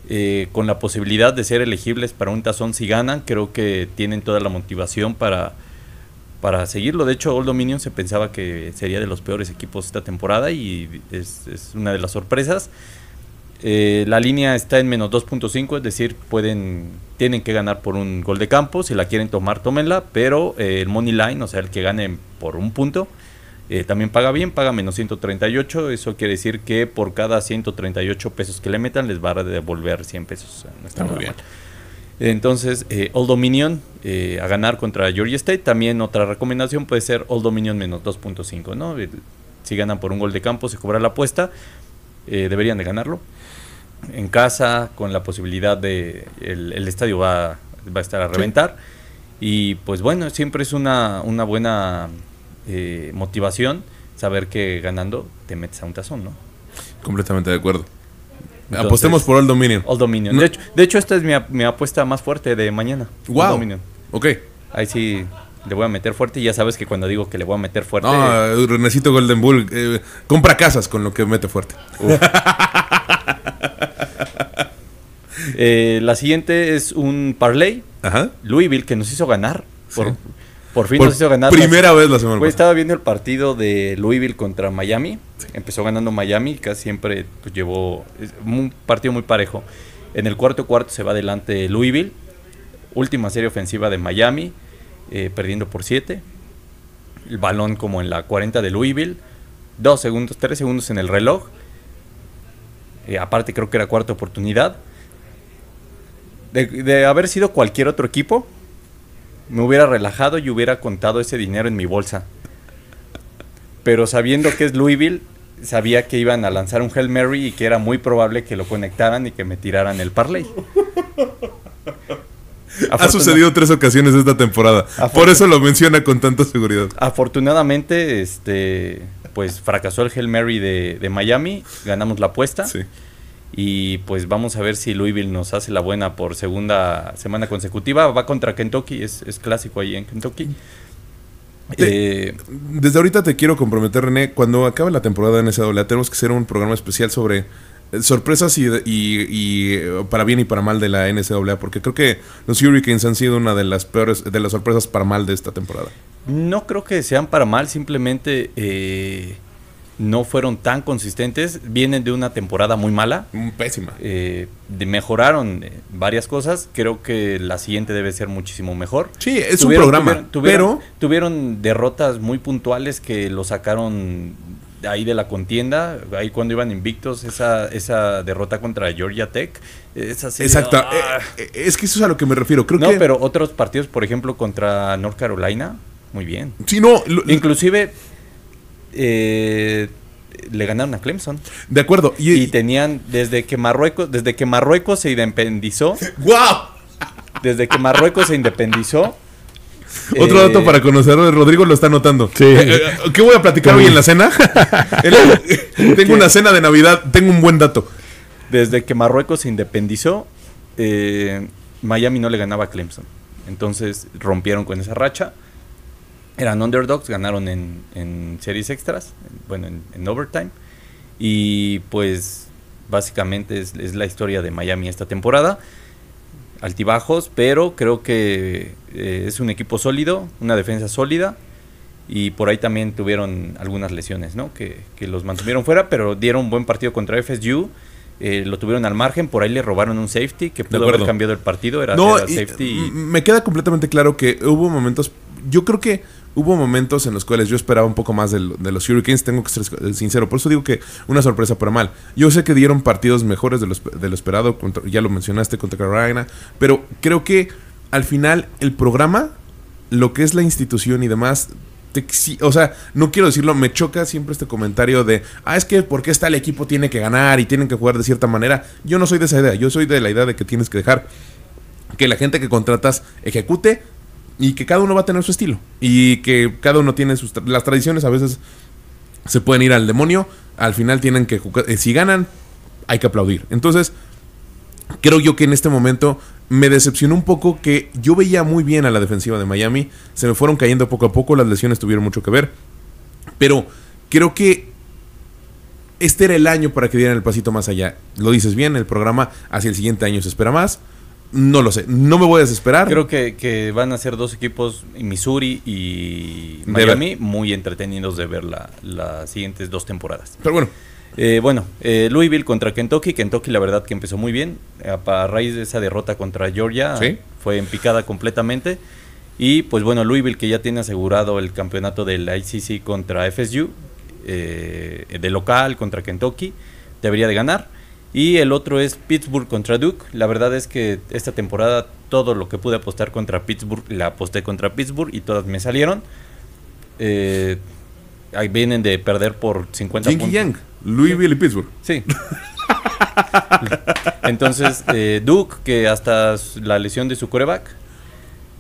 eh, con la posibilidad de ser elegibles para un tazón si ganan, creo que tienen toda la motivación para, para seguirlo. De hecho, Old Dominion se pensaba que sería de los peores equipos esta temporada y es, es una de las sorpresas. Eh, la línea está en menos 2.5, es decir, pueden, tienen que ganar por un gol de campo. Si la quieren tomar, tómenla. Pero eh, el money line, o sea, el que gane por un punto, eh, también paga bien, paga menos 138. Eso quiere decir que por cada 138 pesos que le metan, les va a devolver 100 pesos. No está Muy bien. mal. Entonces, eh, Old Dominion eh, a ganar contra Georgia State. También otra recomendación puede ser Old Dominion menos 2.5, ¿no? El- si ganan por un gol de campo, se cobra la apuesta. eh, deberían de ganarlo. En casa, con la posibilidad de... El, el estadio va, va a estar a reventar. Y pues bueno, siempre es una, una buena eh, motivación saber que ganando te metes a un tazón, ¿no? Completamente de acuerdo. Entonces- Apostemos por Old Dominion. Old Dominion. No- De, hecho, de hecho, esta es mi, mi apuesta más fuerte de mañana. Wow. Dominion. Ok. Ahí sí le voy a meter fuerte y ya sabes que cuando digo que le voy a meter fuerte... No, Renecito Golden Bull. eh, compra casas con lo que mete fuerte. <laughs> <laughs> eh, la siguiente es un parlay. Ajá. Louisville que nos hizo ganar. Por, Sí. por fin Por nos hizo ganar. primera vez la semana pasada. estaba viendo el partido de Louisville contra Miami. Empezó ganando Miami, casi siempre pues, llevó un partido muy parejo. En el cuarto cuarto se va adelante Louisville. Última serie ofensiva de Miami, eh, perdiendo por 7. El balón como en la 40 de Louisville. Dos segundos, tres segundos en el reloj. Eh, aparte creo que era cuarta oportunidad. De, de haber sido cualquier otro equipo, me hubiera relajado y hubiera contado ese dinero en mi bolsa. Pero sabiendo que es Louisville, sabía que iban a lanzar un Hail Mary y que era muy probable que lo conectaran y que me tiraran el parlay. Ha sucedido tres ocasiones esta temporada. Por eso lo menciona con tanta seguridad. Afortunadamente, este, pues fracasó el Hail Mary de, de Miami, ganamos la apuesta. Sí. Y pues vamos a ver si Louisville nos hace la buena por segunda semana consecutiva. Va contra Kentucky, es, es clásico ahí en Kentucky. Te- Eh, Desde ahorita te quiero comprometer, René. Cuando acabe la temporada en NCAA, tenemos que hacer un programa especial sobre eh, sorpresas y, y- y, eh, para bien y para mal de la NCAA, porque creo que los Hurricanes han sido una de las peores, de las sorpresas para mal de esta temporada. No creo que sean para mal, simplemente eh, no fueron tan consistentes. Vienen de una temporada muy mala. Mm, Pésima. eh, de- mejoraron eh, varias cosas. Creo que la siguiente debe ser muchísimo mejor. Sí, es Tuvieron- un programa, tuvieron- tuvieron- pero tuvieron derrotas muy puntuales que lo sacaron ahí de la contienda. Ahí cuando iban invictos, esa, esa derrota contra Georgia Tech. Esa exacto. ah. eh, eh, es que eso es a lo que me refiero. Creo no, que pero otros partidos, por ejemplo, contra North Carolina, muy bien. sí, no, lo- Inclusive eh, le ganaron a Clemson. de acuerdo. Y, Y tenían, desde que Marruecos, desde que Marruecos se independizó, <laughs> ¡Guau! desde que Marruecos se independizó. Otro eh, dato para conocer, Rodrigo lo está notando. Sí. Eh, eh, ¿Qué voy a platicar hoy en la cena? <laughs> Tengo una cena de Navidad, tengo un buen dato. Desde que Marruecos se independizó, eh, Miami no le ganaba a Clemson. Entonces rompieron con esa racha. Eran underdogs, ganaron en, en series extras, en- bueno, en, en overtime. Y pues básicamente es, es la historia de Miami esta temporada. Altibajos, pero creo que eh, es un equipo sólido, una defensa sólida. Y por ahí también tuvieron algunas lesiones, ¿no? Que, que los mantuvieron fuera, pero dieron un buen partido contra FSU. eh, lo tuvieron al margen, por ahí le robaron un safety que pudo haber cambiado el partido. Era, No, era safety. y- me queda completamente claro que hubo momentos. Yo creo que hubo momentos en los cuales yo esperaba un poco más de, los Hurricanes. Tengo que ser sincero. Por eso digo que una sorpresa para mal. Yo sé que dieron partidos mejores de lo, de lo esperado. ya lo mencionaste contra Carolina. Pero creo que al final el programa, lo que es la institución y demás. o sea, no quiero decirlo, me choca siempre este comentario de, ah, es que porque está el equipo tiene que ganar y tienen que jugar de cierta manera. Yo no soy de esa idea, yo soy de la idea de que tienes que dejar que la gente que contratas ejecute y que cada uno va a tener su estilo y que cada uno tiene sus las tradiciones a veces se pueden ir al demonio al final tienen que eh, si ganan hay que aplaudir entonces creo yo que en este momento me decepcionó un poco que yo veía muy bien a la defensiva de Miami se me fueron cayendo poco a poco las lesiones tuvieron mucho que ver pero creo que este era el año para que dieran el pasito más allá. Lo dices bien, el programa hacia el siguiente año se espera más. No lo sé, no me voy a desesperar. Creo que, que van a ser dos equipos, Missouri y Miami, muy entretenidos de ver la- las siguientes dos temporadas. Pero bueno, Eh, bueno, eh, Louisville contra Kentucky. Kentucky, la verdad, que empezó muy bien. A, raíz de esa derrota contra Georgia, Sí. fue en picada completamente. Y pues bueno, Louisville, que ya tiene asegurado el campeonato del ICC contra FSU, eh, de local contra Kentucky, debería de ganar. Y el otro es Pittsburgh contra Duke. La verdad es que esta temporada todo lo que pude apostar contra Pittsburgh, la aposté contra Pittsburgh y todas me salieron. Eh, ahí vienen de perder por 50 Yin y puntos. Yang, Louisville y Pittsburgh. Sí. <laughs> Entonces, eh, Duke, que hasta la lesión de su coreback,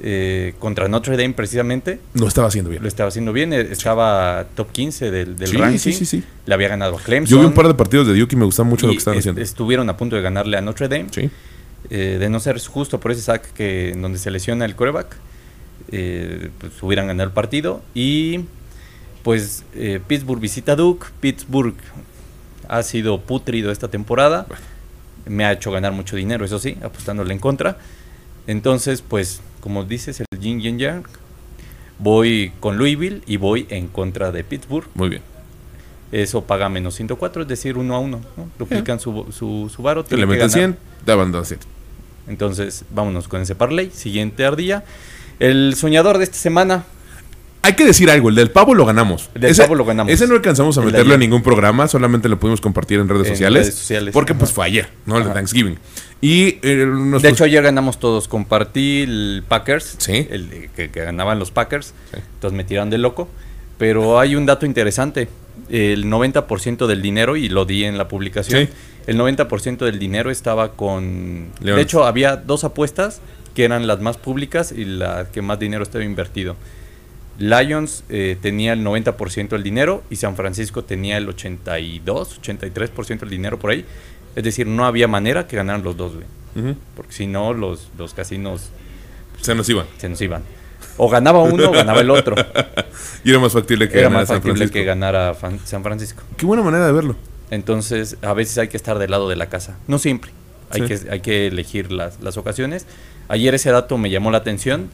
eh, contra Notre Dame precisamente, No estaba haciendo bien. lo estaba haciendo bien. eh, Estaba top 15 del, del Sí, ranking. sí, sí, sí. Le había ganado a Clemson. Yo vi un par de partidos de Duke y me gustaba mucho lo que estaban est- haciendo. Estuvieron a punto de ganarle a Notre Dame. Eh, de no ser justo por ese sack que en donde se lesiona el coreback, eh, pues hubieran ganado el partido. Y pues Pittsburgh visita Duke. Pittsburgh ha sido putrido esta temporada. Me ha hecho ganar mucho dinero, eso sí, apostándole en contra. Entonces, pues, como dices, el Yin Yang Yang, voy con Louisville y voy en contra de Pittsburgh. Muy bien. Eso paga menos 104, es decir, uno a uno. ¿no? Duplican su, su, su varo. Te le meten ganar. 100, daban 100. Entonces, vámonos con ese parlay. Siguiente ardilla. El soñador de esta semana. Hay que decir algo, el del pavo lo ganamos. El del ese, pavo lo ganamos. Ese no alcanzamos a El meterlo en ningún programa, solamente lo pudimos compartir en redes En sociales. redes sociales, Porque ajá. pues fue ayer, ¿no? El de. Thanksgiving. Y eh, nos De hecho, ayer ganamos todos. Compartí el Packers. Sí. El que, que ganaban los Packers. Sí. Entonces me tiraron de loco. Pero hay un dato interesante. El 90% del dinero, y lo di en la publicación, Sí. el 90% del dinero estaba con... De hecho, había dos apuestas que eran las más públicas y la que más dinero estaba invertido. Lions eh, tenía el 90% del dinero y San Francisco tenía el 82, 83% del dinero por ahí. Es decir, no había manera que ganaran los dos, güey. Porque si no, los, los casinos Se nos iban. se nos iban. O ganaba uno o ganaba el otro. <laughs> Y era más factible que Era ganara más San factible Francisco. que ganara San Francisco. Qué buena manera de verlo. Entonces, a veces hay que estar del lado de la casa. No siempre. Hay, Sí. que, hay que elegir las, las ocasiones. Ayer ese dato me llamó la atención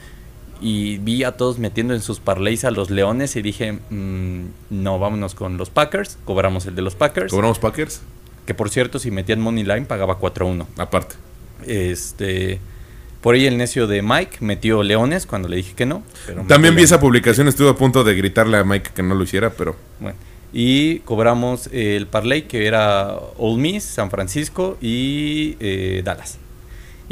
y vi a todos metiendo en sus parlays a los Leones y dije, mm, no, vámonos con los Packers. Cobramos el de los Packers. Cobramos Packers, Que por cierto, si metían Money Line pagaba 4-1. aparte. Este, por ahí el necio de Mike metió Leones cuando le dije que no. pero También vi esa publicación, estuve a punto de gritarle a Mike que no lo hiciera, pero Bueno, y cobramos el parlay que era Ole Miss, San Francisco y eh, Dallas.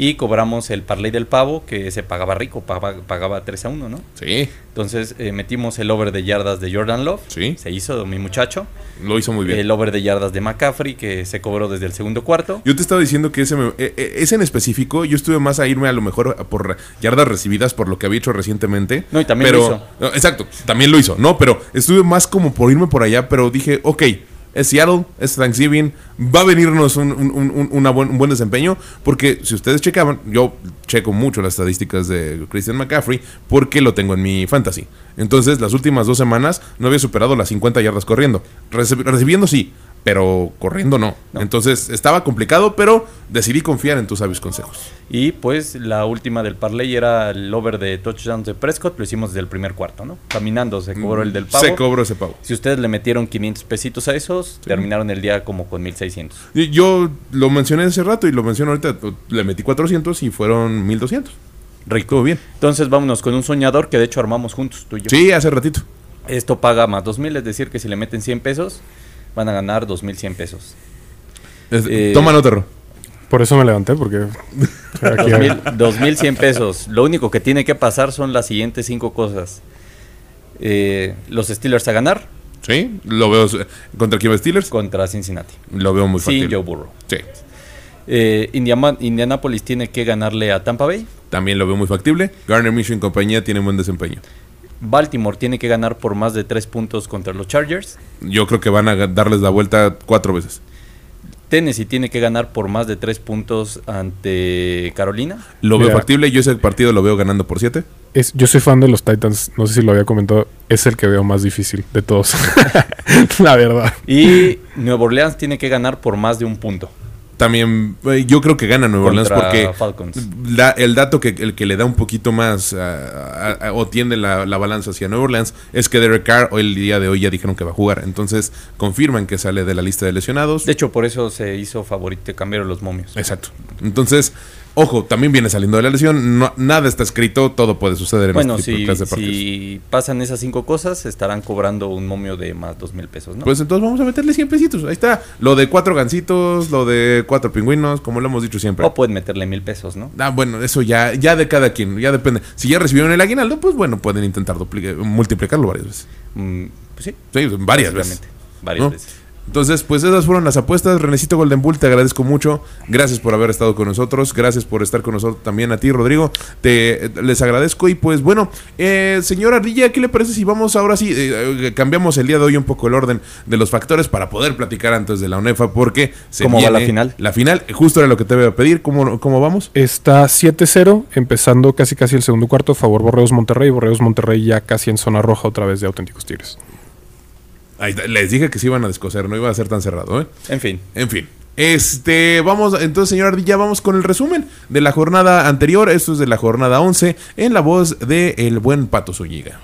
Y cobramos el parlay del pavo que se pagaba rico, pagaba, pagaba 3 a 1, ¿no? sí, Entonces eh, metimos el over de yardas de Jordan Love. Sí. Se hizo mi muchacho. lo hizo muy bien. El over de yardas de McCaffrey que se cobró desde el segundo cuarto. Yo te estaba diciendo que ese, me- e- e- ese en específico, yo estuve más a irme a lo mejor por yardas recibidas por lo que había hecho recientemente. No, y también pero, lo hizo. No, Exacto, también lo hizo, ¿no? Pero estuve más como por irme por allá, pero dije, ok, es Seattle, es Thanksgiving, va a venirnos un, un- un- buen, un buen desempeño, porque si ustedes checaban, yo checo mucho las estadísticas de Christian McCaffrey, porque lo tengo en mi fantasy. Entonces, las últimas dos semanas no había superado las 50 yardas corriendo. Reci- recibiendo sí, pero corriendo no. No. Entonces, estaba complicado, pero decidí confiar en tus sabios consejos. Y pues la última del parlay era el over de touchdowns de Prescott. Lo hicimos desde el primer cuarto, ¿no? Caminando se cobró el del pavo. Se cobró ese pavo. Si ustedes le metieron 500 pesitos a esos, terminaron el día como con 1600. Y Yo lo mencioné hace rato y lo menciono ahorita. Le metí 400 y fueron 1200. Rico. Bien. Entonces vámonos con un soñador que de hecho armamos juntos, tú y yo. Sí, hace ratito. Esto paga más 2000, es decir, que si le meten 100 pesos, van a ganar 2100 pesos. Es- Eh, Toma nota, Ro. Por eso me levanté, porque <laughs> aquí 2000, 2100 pesos. Lo único que tiene que pasar son las siguientes cinco cosas. Eh, los Steelers a ganar Sí, lo veo. ¿Contra quién va Steelers? contra Cincinnati. Lo veo muy Sin fácil. Joe Burrow. Sí, Eh, Indiama- Indianapolis tiene que ganarle a Tampa Bay. también lo veo muy factible. Garner Mission y compañía tienen buen desempeño. Baltimore tiene que ganar por más de 3 puntos contra los Chargers. Yo creo que van a darles la vuelta cuatro veces. Tennessee tiene que ganar por más de 3 puntos ante Carolina. Lo veo Mira. factible. Yo ese partido lo veo ganando por siete. es, yo soy fan de los Titans, no sé si lo había comentado, es el que veo más difícil de todos. <laughs> La verdad. Y Nueva Orleans tiene que ganar por más de un punto. También eh, yo creo que gana Nueva Orleans porque la- el dato que el que le da un poquito más ah, o tiende la, la balanza hacia Nueva Orleans es que Derek Carr hoy el día de hoy ya dijeron que va a jugar. Entonces confirman que sale de la lista de lesionados. De hecho, por eso se hizo favorito, cambiaron los momios. Exacto. Entonces, Ojo, también viene saliendo de la lesión, no, nada está escrito, todo puede suceder en Bueno, este tipo de si, de partidos. si pasan esas cinco cosas, estarán cobrando un momio de más dos mil pesos, ¿no? Pues entonces vamos a meterle 100 pesitos. Ahí está. Lo de cuatro gancitos, lo de cuatro pingüinos, como lo hemos dicho siempre. o pueden meterle mil pesos, ¿no? Ah, bueno, eso ya, ya de cada quien, ya depende. Si ya recibieron el aguinaldo, pues bueno, pueden intentar multiplicarlo varias veces. Mm, pues sí, Sí, varias veces. varias ¿no? veces. Entonces, pues esas fueron las apuestas. Renecito Golden Bull, te agradezco mucho. Gracias por haber estado con nosotros. Gracias por estar con nosotros también a ti, Rodrigo. Te les agradezco. Y pues bueno, eh, señora Ardilla, ¿qué le parece si vamos ahora sí? eh, eh, cambiamos el día de hoy un poco el orden de los factores para poder platicar antes de la UNEFA. Porque se ¿Cómo va viene la final? La final, justo era lo que te voy a pedir. ¿Cómo, cómo vamos? Está 7-0, empezando casi casi el segundo cuarto, favor Borreos Monterrey. Borreos Monterrey ya casi en zona roja otra vez de auténticos tigres. Ahí está, les dije que se iban a descoser, no iba a ser tan cerrado, ¿eh? En fin, En fin. Este, vamos, entonces, señor Ardilla, vamos con el resumen de la jornada anterior. Esto es de la jornada 11, en la voz de el buen Pato Zúñiga.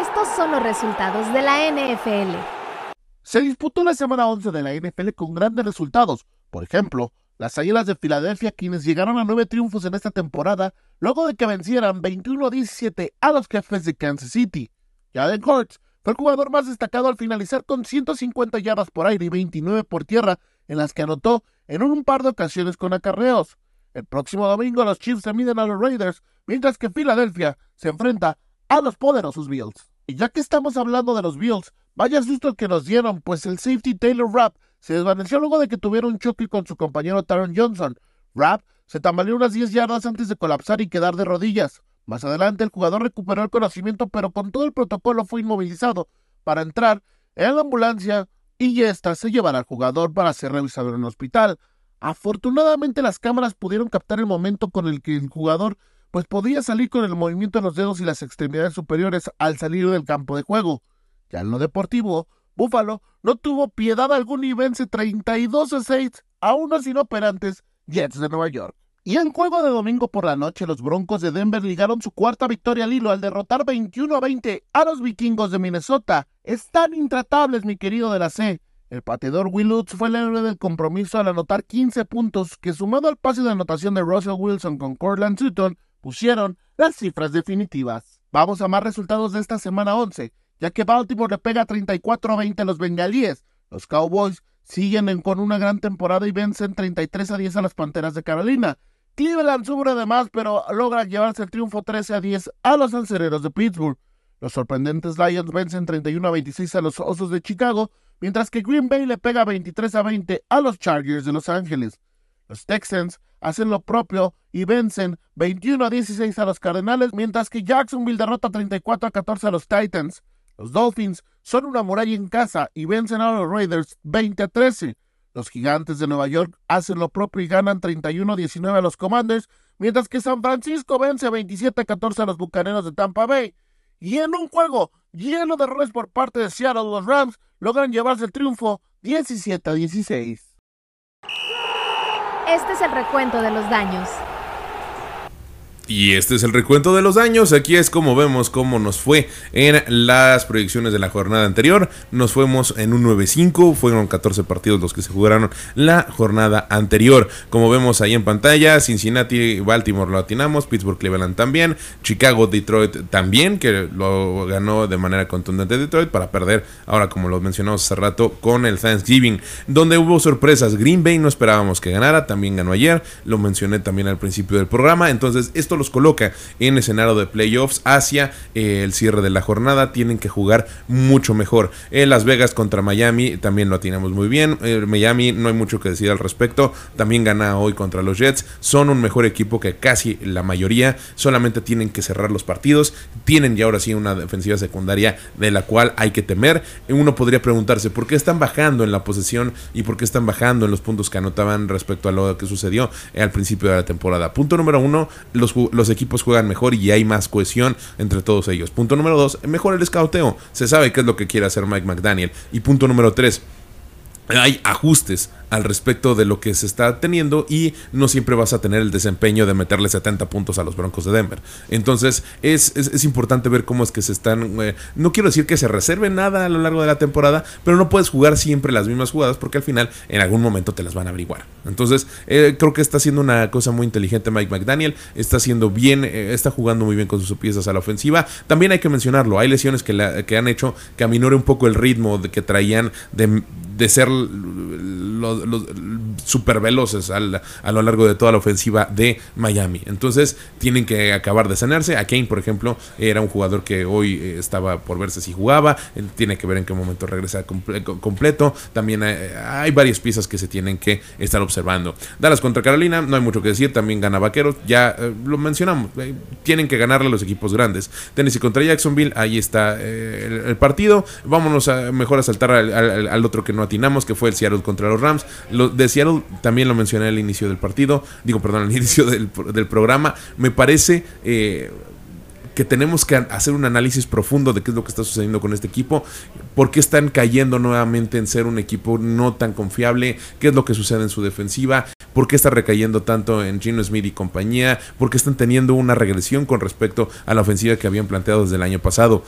Estos son los resultados de la NFL. Se disputó la semana 11 de la NFL con grandes resultados. Por ejemplo, las Águilas de Filadelfia, quienes llegaron a nueve triunfos en esta temporada, luego de que vencieran 21-17 a los jefes de Kansas City. Jaden Hurts fue el jugador más destacado al finalizar con 150 yardas por aire y 29 por tierra, en las que anotó en un par de ocasiones con acarreos. El próximo domingo los Chiefs se miden a los Raiders, mientras que Filadelfia se enfrenta a los poderosos Bills. Y ya que estamos hablando de los Bills, vaya susto que nos dieron, pues el safety Taylor Rapp se desvaneció luego de que tuviera un choque con su compañero Taron Johnson. Rapp se tambaleó unas 10 yardas antes de colapsar y quedar de rodillas. Más adelante el jugador recuperó el conocimiento, pero con todo el protocolo fue inmovilizado para entrar en la ambulancia y esta se llevará al jugador para ser revisado en el hospital. Afortunadamente las cámaras pudieron captar el momento con el que el jugador pues podía salir con el movimiento de los dedos y las extremidades superiores al salir del campo de juego. Ya en lo deportivo, Buffalo no tuvo piedad alguna y vence 32 a 6 a unos inoperantes Jets de Nueva York. Y en juego de domingo por la noche, los Broncos de Denver ligaron su cuarta victoria al hilo al derrotar 21 a 20 a los vikingos de Minnesota. Están intratables, mi querido de la C. El pateador Will Lutz fue el héroe del compromiso al anotar 15 puntos que sumado al pase de anotación de Russell Wilson con Cortland Sutton pusieron las cifras definitivas. Vamos a más resultados de esta semana 11, ya que Baltimore le pega 34 a 20 a los bengalíes. Los Cowboys siguen en- con una gran temporada y vencen 33 a 10 a las Panteras de Carolina. Cleveland sufre además, pero logra llevarse el triunfo 13 a 10 a los Acereros de Pittsburgh. Los sorprendentes Lions vencen 31 a 26 a los Osos de Chicago, mientras que Green Bay le pega 23 a 20 a los Chargers de Los Ángeles. Los Texans hacen lo propio y vencen 21 a 16 a los Cardenales, mientras que Jacksonville derrota 34 a 14 a los Titans. Los Dolphins son una muralla en casa y vencen a los Raiders 20 a 13. Los Gigantes de Nueva York hacen lo propio y ganan 31 a 19 a los Commanders, mientras que San Francisco vence 27 a 14 a los Bucaneros de Tampa Bay. Y en un juego lleno de errores por parte de Seattle, los Rams logran llevarse el triunfo 17 a 16. Este es el recuento de los daños. Y este es el recuento de los daños. Aquí es como vemos cómo nos fue en las proyecciones de la jornada anterior. Nos fuimos en un 9-5. Fueron 14 partidos los que se jugaron la jornada anterior. Como vemos ahí en pantalla, Cincinnati, Baltimore lo atinamos. Pittsburgh, Cleveland también. Chicago, Detroit también, que lo ganó de manera contundente Detroit para perder, ahora como lo mencionamos hace rato, con el Thanksgiving. Donde hubo sorpresas. Green Bay no esperábamos que ganara. También ganó ayer. Lo mencioné también al principio del programa. Entonces, esto coloca en escenario de playoffs hacia eh, el cierre de la jornada. Tienen que jugar mucho mejor. En Las Vegas contra Miami también lo atinamos muy bien. Eh, Miami no hay mucho que decir al respecto. También gana hoy contra los Jets. Son un mejor equipo que casi la mayoría. Solamente tienen que cerrar los partidos. Tienen ya ahora sí una defensiva secundaria de la cual hay que temer. Uno podría preguntarse por qué están bajando en la posesión y por qué están bajando en los puntos que anotaban respecto a lo que sucedió al principio de la temporada. Punto número uno, los, ju- los equipos juegan mejor y hay más cohesión entre todos ellos. Punto número dos, mejor el escauteo. Se sabe qué es lo que quiere hacer Mike McDaniel. Y punto número tres, hay ajustes al respecto de lo que se está teniendo y no siempre vas a tener el desempeño de meterle 70 puntos a los Broncos de Denver. Entonces es, es, importante ver cómo es que se están... Eh, no quiero decir que se reserve nada a lo largo de la temporada, pero no puedes jugar siempre las mismas jugadas porque al final en algún momento te las van a averiguar. Entonces eh, creo que está haciendo una cosa muy inteligente Mike McDaniel, está haciendo bien, eh, está jugando muy bien con sus piezas a la ofensiva. También hay que mencionarlo, hay lesiones que, que han hecho que aminore un poco el ritmo de que traían de, de ser los, los super veloces a lo largo de toda la ofensiva de Miami. Entonces tienen que acabar de sanarse. A Kane, por ejemplo, era un jugador que hoy eh, estaba por verse si jugaba. tiene que ver en qué momento regresa completo. También hay, varias piezas que se tienen que estar observando. Dallas contra Carolina, no hay mucho que decir. También gana Vaqueros. Ya eh, lo mencionamos. Eh, tienen que ganarle los equipos grandes. Tennessee contra Jacksonville, ahí está el, partido. Vámonos a, mejor a saltar al, otro que no atinamos, que fue el Seattle contra los Rams. Lo, de Seattle también lo mencioné al inicio del partido, digo, perdón, al <laughs> inicio del, programa. Me parece eh, que tenemos que hacer un análisis profundo de qué es lo que está sucediendo con este equipo, por qué están cayendo nuevamente en ser un equipo no tan confiable, qué es lo que sucede en su defensiva, por qué está recayendo tanto en Gino Smith y compañía, por qué están teniendo una regresión con respecto a la ofensiva que habían planteado desde el año pasado.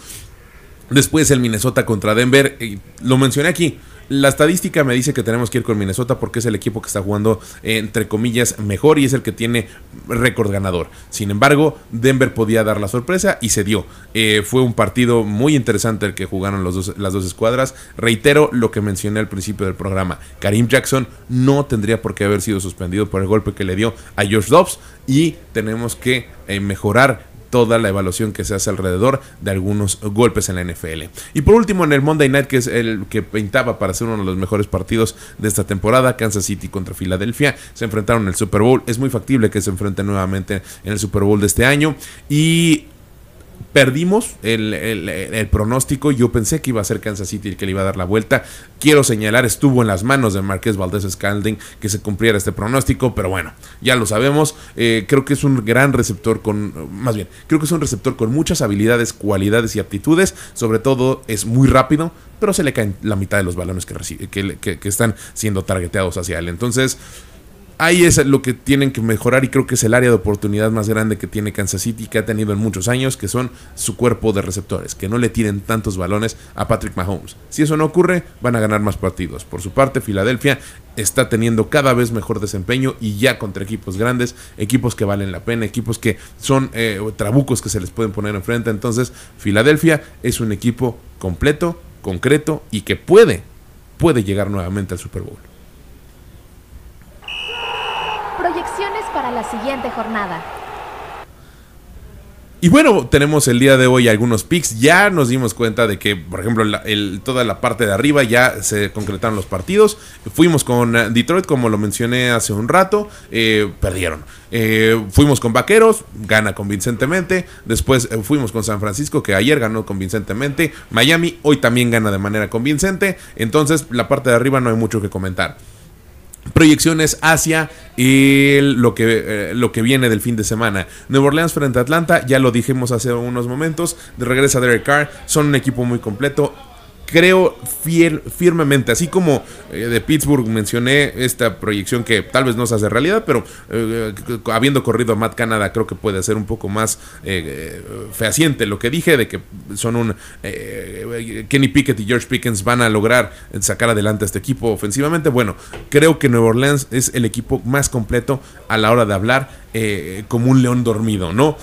Después el Minnesota contra Denver, lo mencioné aquí, la estadística me dice que tenemos que ir con Minnesota porque es el equipo que está jugando, entre comillas, mejor y es el que tiene récord ganador. Sin embargo, Denver podía dar la sorpresa y se dio. Eh, fue un partido muy interesante el que jugaron los dos, las dos escuadras. Reitero lo que mencioné al principio del programa. Karim Jackson no tendría por qué haber sido suspendido por el golpe que le dio a Josh Dobbs y tenemos que eh, mejorar toda la evaluación que se hace alrededor de algunos golpes en la NFL. Y por último, en el Monday Night, que es el que pintaba para ser uno de los mejores partidos de esta temporada, Kansas City contra Filadelfia, se enfrentaron en el Super Bowl. Es muy factible que se enfrenten nuevamente en el Super Bowl de este año. Y perdimos el, pronóstico. Yo pensé que iba a ser Kansas City el que le iba a dar la vuelta. Quiero señalar, estuvo en las manos de Marqués Valdés Scalding que se cumpliera este pronóstico, pero bueno, ya lo sabemos. Eh, creo que es un gran receptor con, más bien, creo que es un receptor con muchas habilidades, cualidades y aptitudes. Sobre todo es muy rápido, pero se le caen la mitad de los balones que, que, que están siendo targeteados hacia él. Entonces, ahí es lo que tienen que mejorar y creo que es el área de oportunidad más grande que tiene Kansas City que ha tenido en muchos años, que son su cuerpo de receptores, que no le tiren tantos balones a Patrick Mahomes. Si eso no ocurre, van a ganar más partidos. Por su parte, Filadelfia está teniendo cada vez mejor desempeño y ya contra equipos grandes, equipos que valen la pena, equipos que son eh, trabucos que se les pueden poner enfrente. Entonces, Filadelfia es un equipo completo, concreto y que puede, puede llegar nuevamente al Super Bowl. Para la siguiente jornada. Y bueno, tenemos el día de hoy algunos picks. Ya nos dimos cuenta de que, por ejemplo, toda la parte de arriba ya se concretaron los partidos. Fuimos con eh, Detroit, como lo mencioné hace un rato, eh, perdieron. Eh, fuimos con Vaqueros, gana convincentemente. Después fuimos con San Francisco, que ayer ganó convincentemente. Miami hoy también gana de manera convincente. Entonces, la parte de arriba no hay mucho que comentar proyecciones hacia lo, que, eh, lo que viene del fin de semana. Nueva Orleans frente a Atlanta, ya lo dijimos hace unos momentos, de regreso a Derek Carr, son un equipo muy completo creo fiel, firmemente, así como eh, de Pittsburgh mencioné esta proyección que tal vez no se hace realidad, pero eh, habiendo corrido a Matt Canada creo que puede ser un poco más eh, fehaciente lo que dije de que son un Kenny Pickett y George Pickens van a lograr sacar adelante a este equipo ofensivamente. Bueno, creo que Nueva Orleans es el equipo más completo a la hora de hablar como un león dormido, ¿no?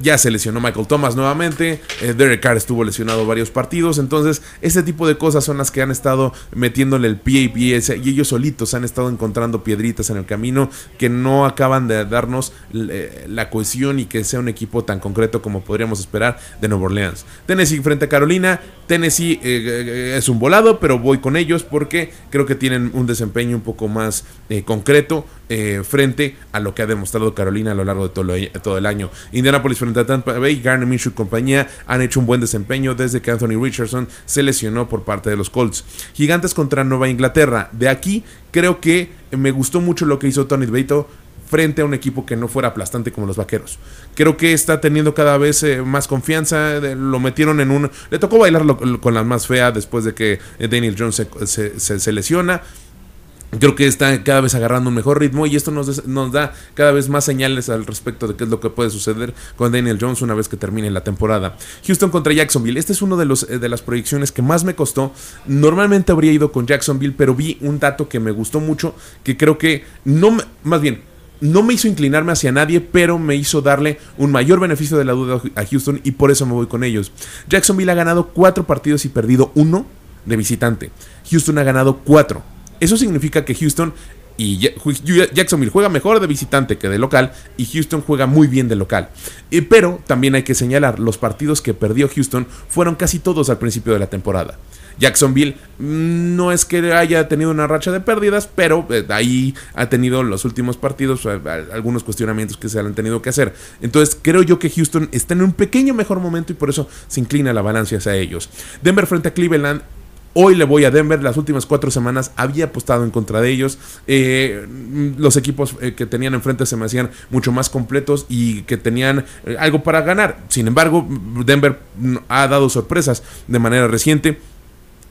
Ya se lesionó Michael Thomas nuevamente, eh, Derek Carr estuvo lesionado varios partidos, entonces este tipo de cosas son las que han estado metiéndole el pie y, y ellos solitos han estado encontrando piedritas en el camino que no acaban de darnos eh, la cohesión y que sea un equipo tan concreto como podríamos esperar de Nueva Orleans. Tennessee frente a Carolina, Tennessee eh, es un volado, pero voy con ellos porque creo que tienen un desempeño un poco más concreto frente a lo que ha demostrado Carolina a lo largo de todo el año. Indianapolis frente a Tampa Bay, Garner Minshew y compañía han hecho un buen desempeño desde que Anthony Richardson se lesionó por parte de los Colts. Gigantes contra Nueva Inglaterra. De aquí creo que me gustó mucho lo que hizo Tony Beto frente a un equipo que no fuera aplastante como los vaqueros. Creo que está teniendo cada vez eh, más confianza. lo metieron en un. Le tocó bailar con la más fea después de que Daniel Jones se, se lesiona Creo que está cada vez agarrando un mejor ritmo y esto nos, nos, da cada vez más señales al respecto de qué es lo que puede suceder con Daniel Jones una vez que termine la temporada. Houston contra Jacksonville. Este es uno de, los, de las proyecciones que más me costó. Normalmente habría ido con Jacksonville, pero vi un dato que me gustó mucho, que creo que no, más bien, no me hizo inclinarme hacia nadie, pero me hizo darle un mayor beneficio de la duda a Houston y por eso me voy con ellos. Jacksonville ha ganado cuatro partidos y perdido uno de visitante. Houston ha ganado cuatro. Eso significa que Houston y Jacksonville juega mejor de visitante que de local y Houston juega muy bien de local. pero también hay que señalar, los partidos que perdió Houston fueron casi todos al principio de la temporada. Jacksonville mm, no es que haya tenido una racha de pérdidas, pero eh, ahí ha tenido los últimos partidos eh, algunos cuestionamientos que se han tenido que hacer. Entonces creo yo que Houston está en un pequeño mejor momento y por eso se inclina la balanza hacia ellos. Denver frente a Cleveland Hoy le voy a Denver. Las últimas cuatro semanas había apostado en contra de ellos. Eh, los equipos que tenían enfrente se me hacían mucho más completos y que tenían algo para ganar. Sin embargo, Denver ha dado sorpresas de manera reciente.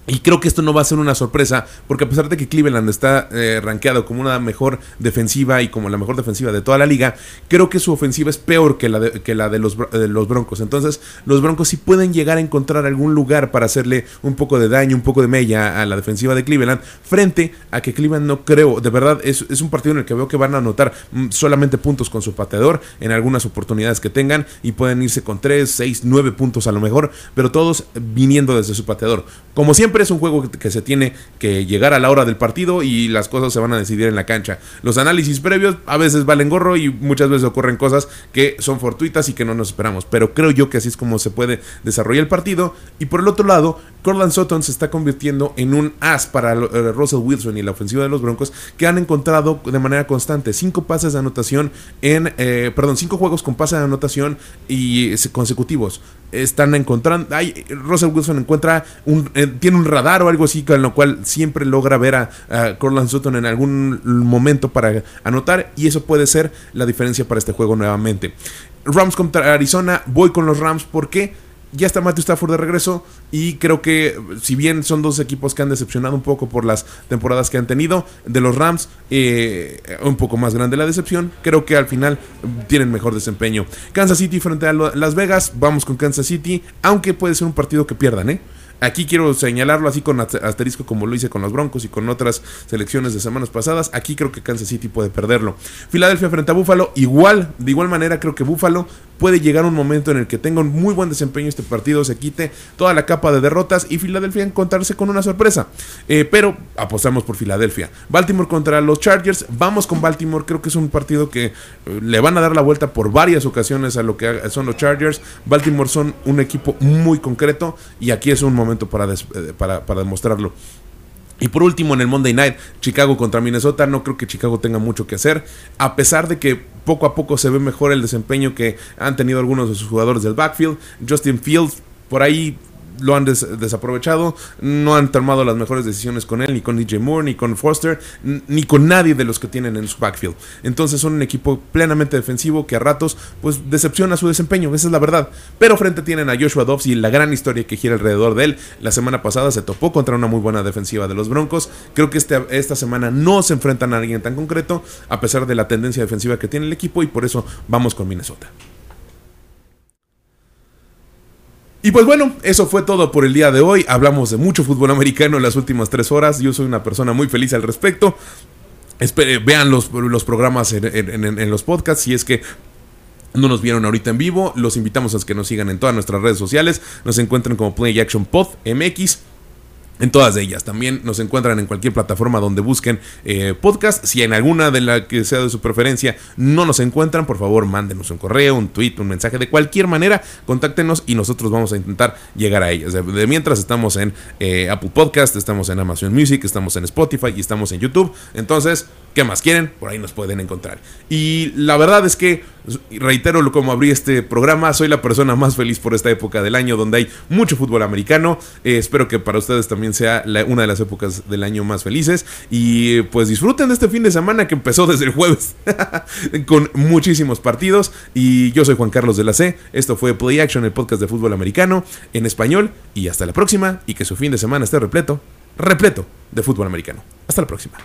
Y creo que esto no va a ser una sorpresa, porque a pesar de que Cleveland está eh, rankeado como una mejor defensiva y como la mejor defensiva de toda la liga, creo que su ofensiva es peor que la de, que la de, los, los, Broncos. Entonces, los Broncos sí pueden llegar a encontrar algún lugar para hacerle un poco de daño, un poco de mella a la defensiva de Cleveland, frente a que Cleveland no creo, de verdad, es, es un partido en el que veo que van a anotar mm, solamente puntos con su pateador en algunas oportunidades que tengan y pueden irse con 3, 6, 9 puntos a lo mejor, pero todos viniendo desde su pateador. Como siempre, es un juego que se tiene que llegar a la hora del partido y las cosas se van a decidir en la cancha. Los análisis previos a veces valen gorro y muchas veces ocurren cosas que son fortuitas y que no nos esperamos. Pero creo yo que así es como se puede desarrollar el partido. Y por el otro lado, Corland Sutton se está convirtiendo en un as para eh, Russell Wilson y la ofensiva de los Broncos que han encontrado de manera constante cinco pases de anotación en, eh, perdón, cinco juegos con pases de anotación y consecutivos están encontrando. Russell Wilson encuentra un. Eh, tiene un radar o algo así, con lo cual siempre logra ver a, Corland Sutton en algún momento para anotar. Y eso puede ser la diferencia para este juego nuevamente. Rams contra Arizona. Voy con los Rams. porque ya está Matthew Stafford de regreso y creo que si bien son dos equipos que han decepcionado un poco por las temporadas que han tenido de los Rams, eh, un poco más grande la decepción, creo que al final tienen mejor desempeño. Kansas City frente a Las Vegas, vamos con Kansas City, aunque puede ser un partido que pierdan, ¿eh? Aquí quiero señalarlo así con asterisco como lo hice con los Broncos y con otras selecciones de semanas pasadas. Aquí creo que Kansas City puede perderlo. Filadelfia frente a Buffalo, igual, de igual manera creo que Buffalo puede llegar un momento en el que tenga un muy buen desempeño este partido, se quite toda la capa de derrotas y Filadelfia encontrarse con una sorpresa. Eh, pero apostamos por Filadelfia. Baltimore contra los Chargers, vamos con Baltimore, creo que es un partido que eh, le van a dar la vuelta por varias ocasiones a lo que son los Chargers. Baltimore son un equipo muy concreto y aquí es un momento para, eh, para, para demostrarlo. Y por último, en el Monday Night, Chicago contra Minnesota, no creo que Chicago tenga mucho que hacer, a pesar de que poco a poco se ve mejor el desempeño que han tenido algunos de sus jugadores del backfield. Justin Fields, por ahí lo han desaprovechado, no han tomado las mejores decisiones con él, ni con DJ Moore, ni con Foster, ni con nadie de los que tienen en su backfield. Entonces son un equipo plenamente defensivo que a ratos pues decepciona su desempeño, esa es la verdad. Pero frente tienen a Joshua Dobbs y la gran historia que gira alrededor de él. La semana pasada se topó contra una muy buena defensiva de los Broncos. Creo que este, esta semana no se enfrentan a alguien tan concreto, a pesar de la tendencia defensiva que tiene el equipo, y por eso vamos con Minnesota. Y pues bueno, eso fue todo por el día de hoy. Hablamos de mucho fútbol americano en las últimas tres horas. Yo soy una persona muy feliz al respecto. vean los, los programas en, los podcasts si es que no nos vieron ahorita en vivo. Los invitamos a que nos sigan en todas nuestras redes sociales. Nos encuentran como Play Action MX en todas ellas. También nos encuentran en cualquier plataforma donde busquen eh, podcast. Si en alguna de la que sea de su preferencia no nos encuentran, por favor mándenos un correo, un tweet, un mensaje. De cualquier manera, contáctenos y nosotros vamos a intentar llegar a ellas. De, mientras estamos en eh, Apple Podcast, estamos en Amazon Music, estamos en Spotify y estamos en YouTube. Entonces, ¿qué más quieren? Por ahí nos pueden encontrar. Y la verdad es que, reitero como abrí este programa, soy la persona más feliz por esta época del año donde hay mucho fútbol americano. Eh, espero que para ustedes también sea una de las épocas del año más felices. Y pues disfruten de este fin de semana que empezó desde el jueves <laughs> con muchísimos partidos. Y yo soy Juan Carlos de la C. Esto fue Play Action, el podcast de fútbol americano en español. Y hasta la próxima. Y que su fin de semana esté repleto, repleto de fútbol americano. Hasta la próxima.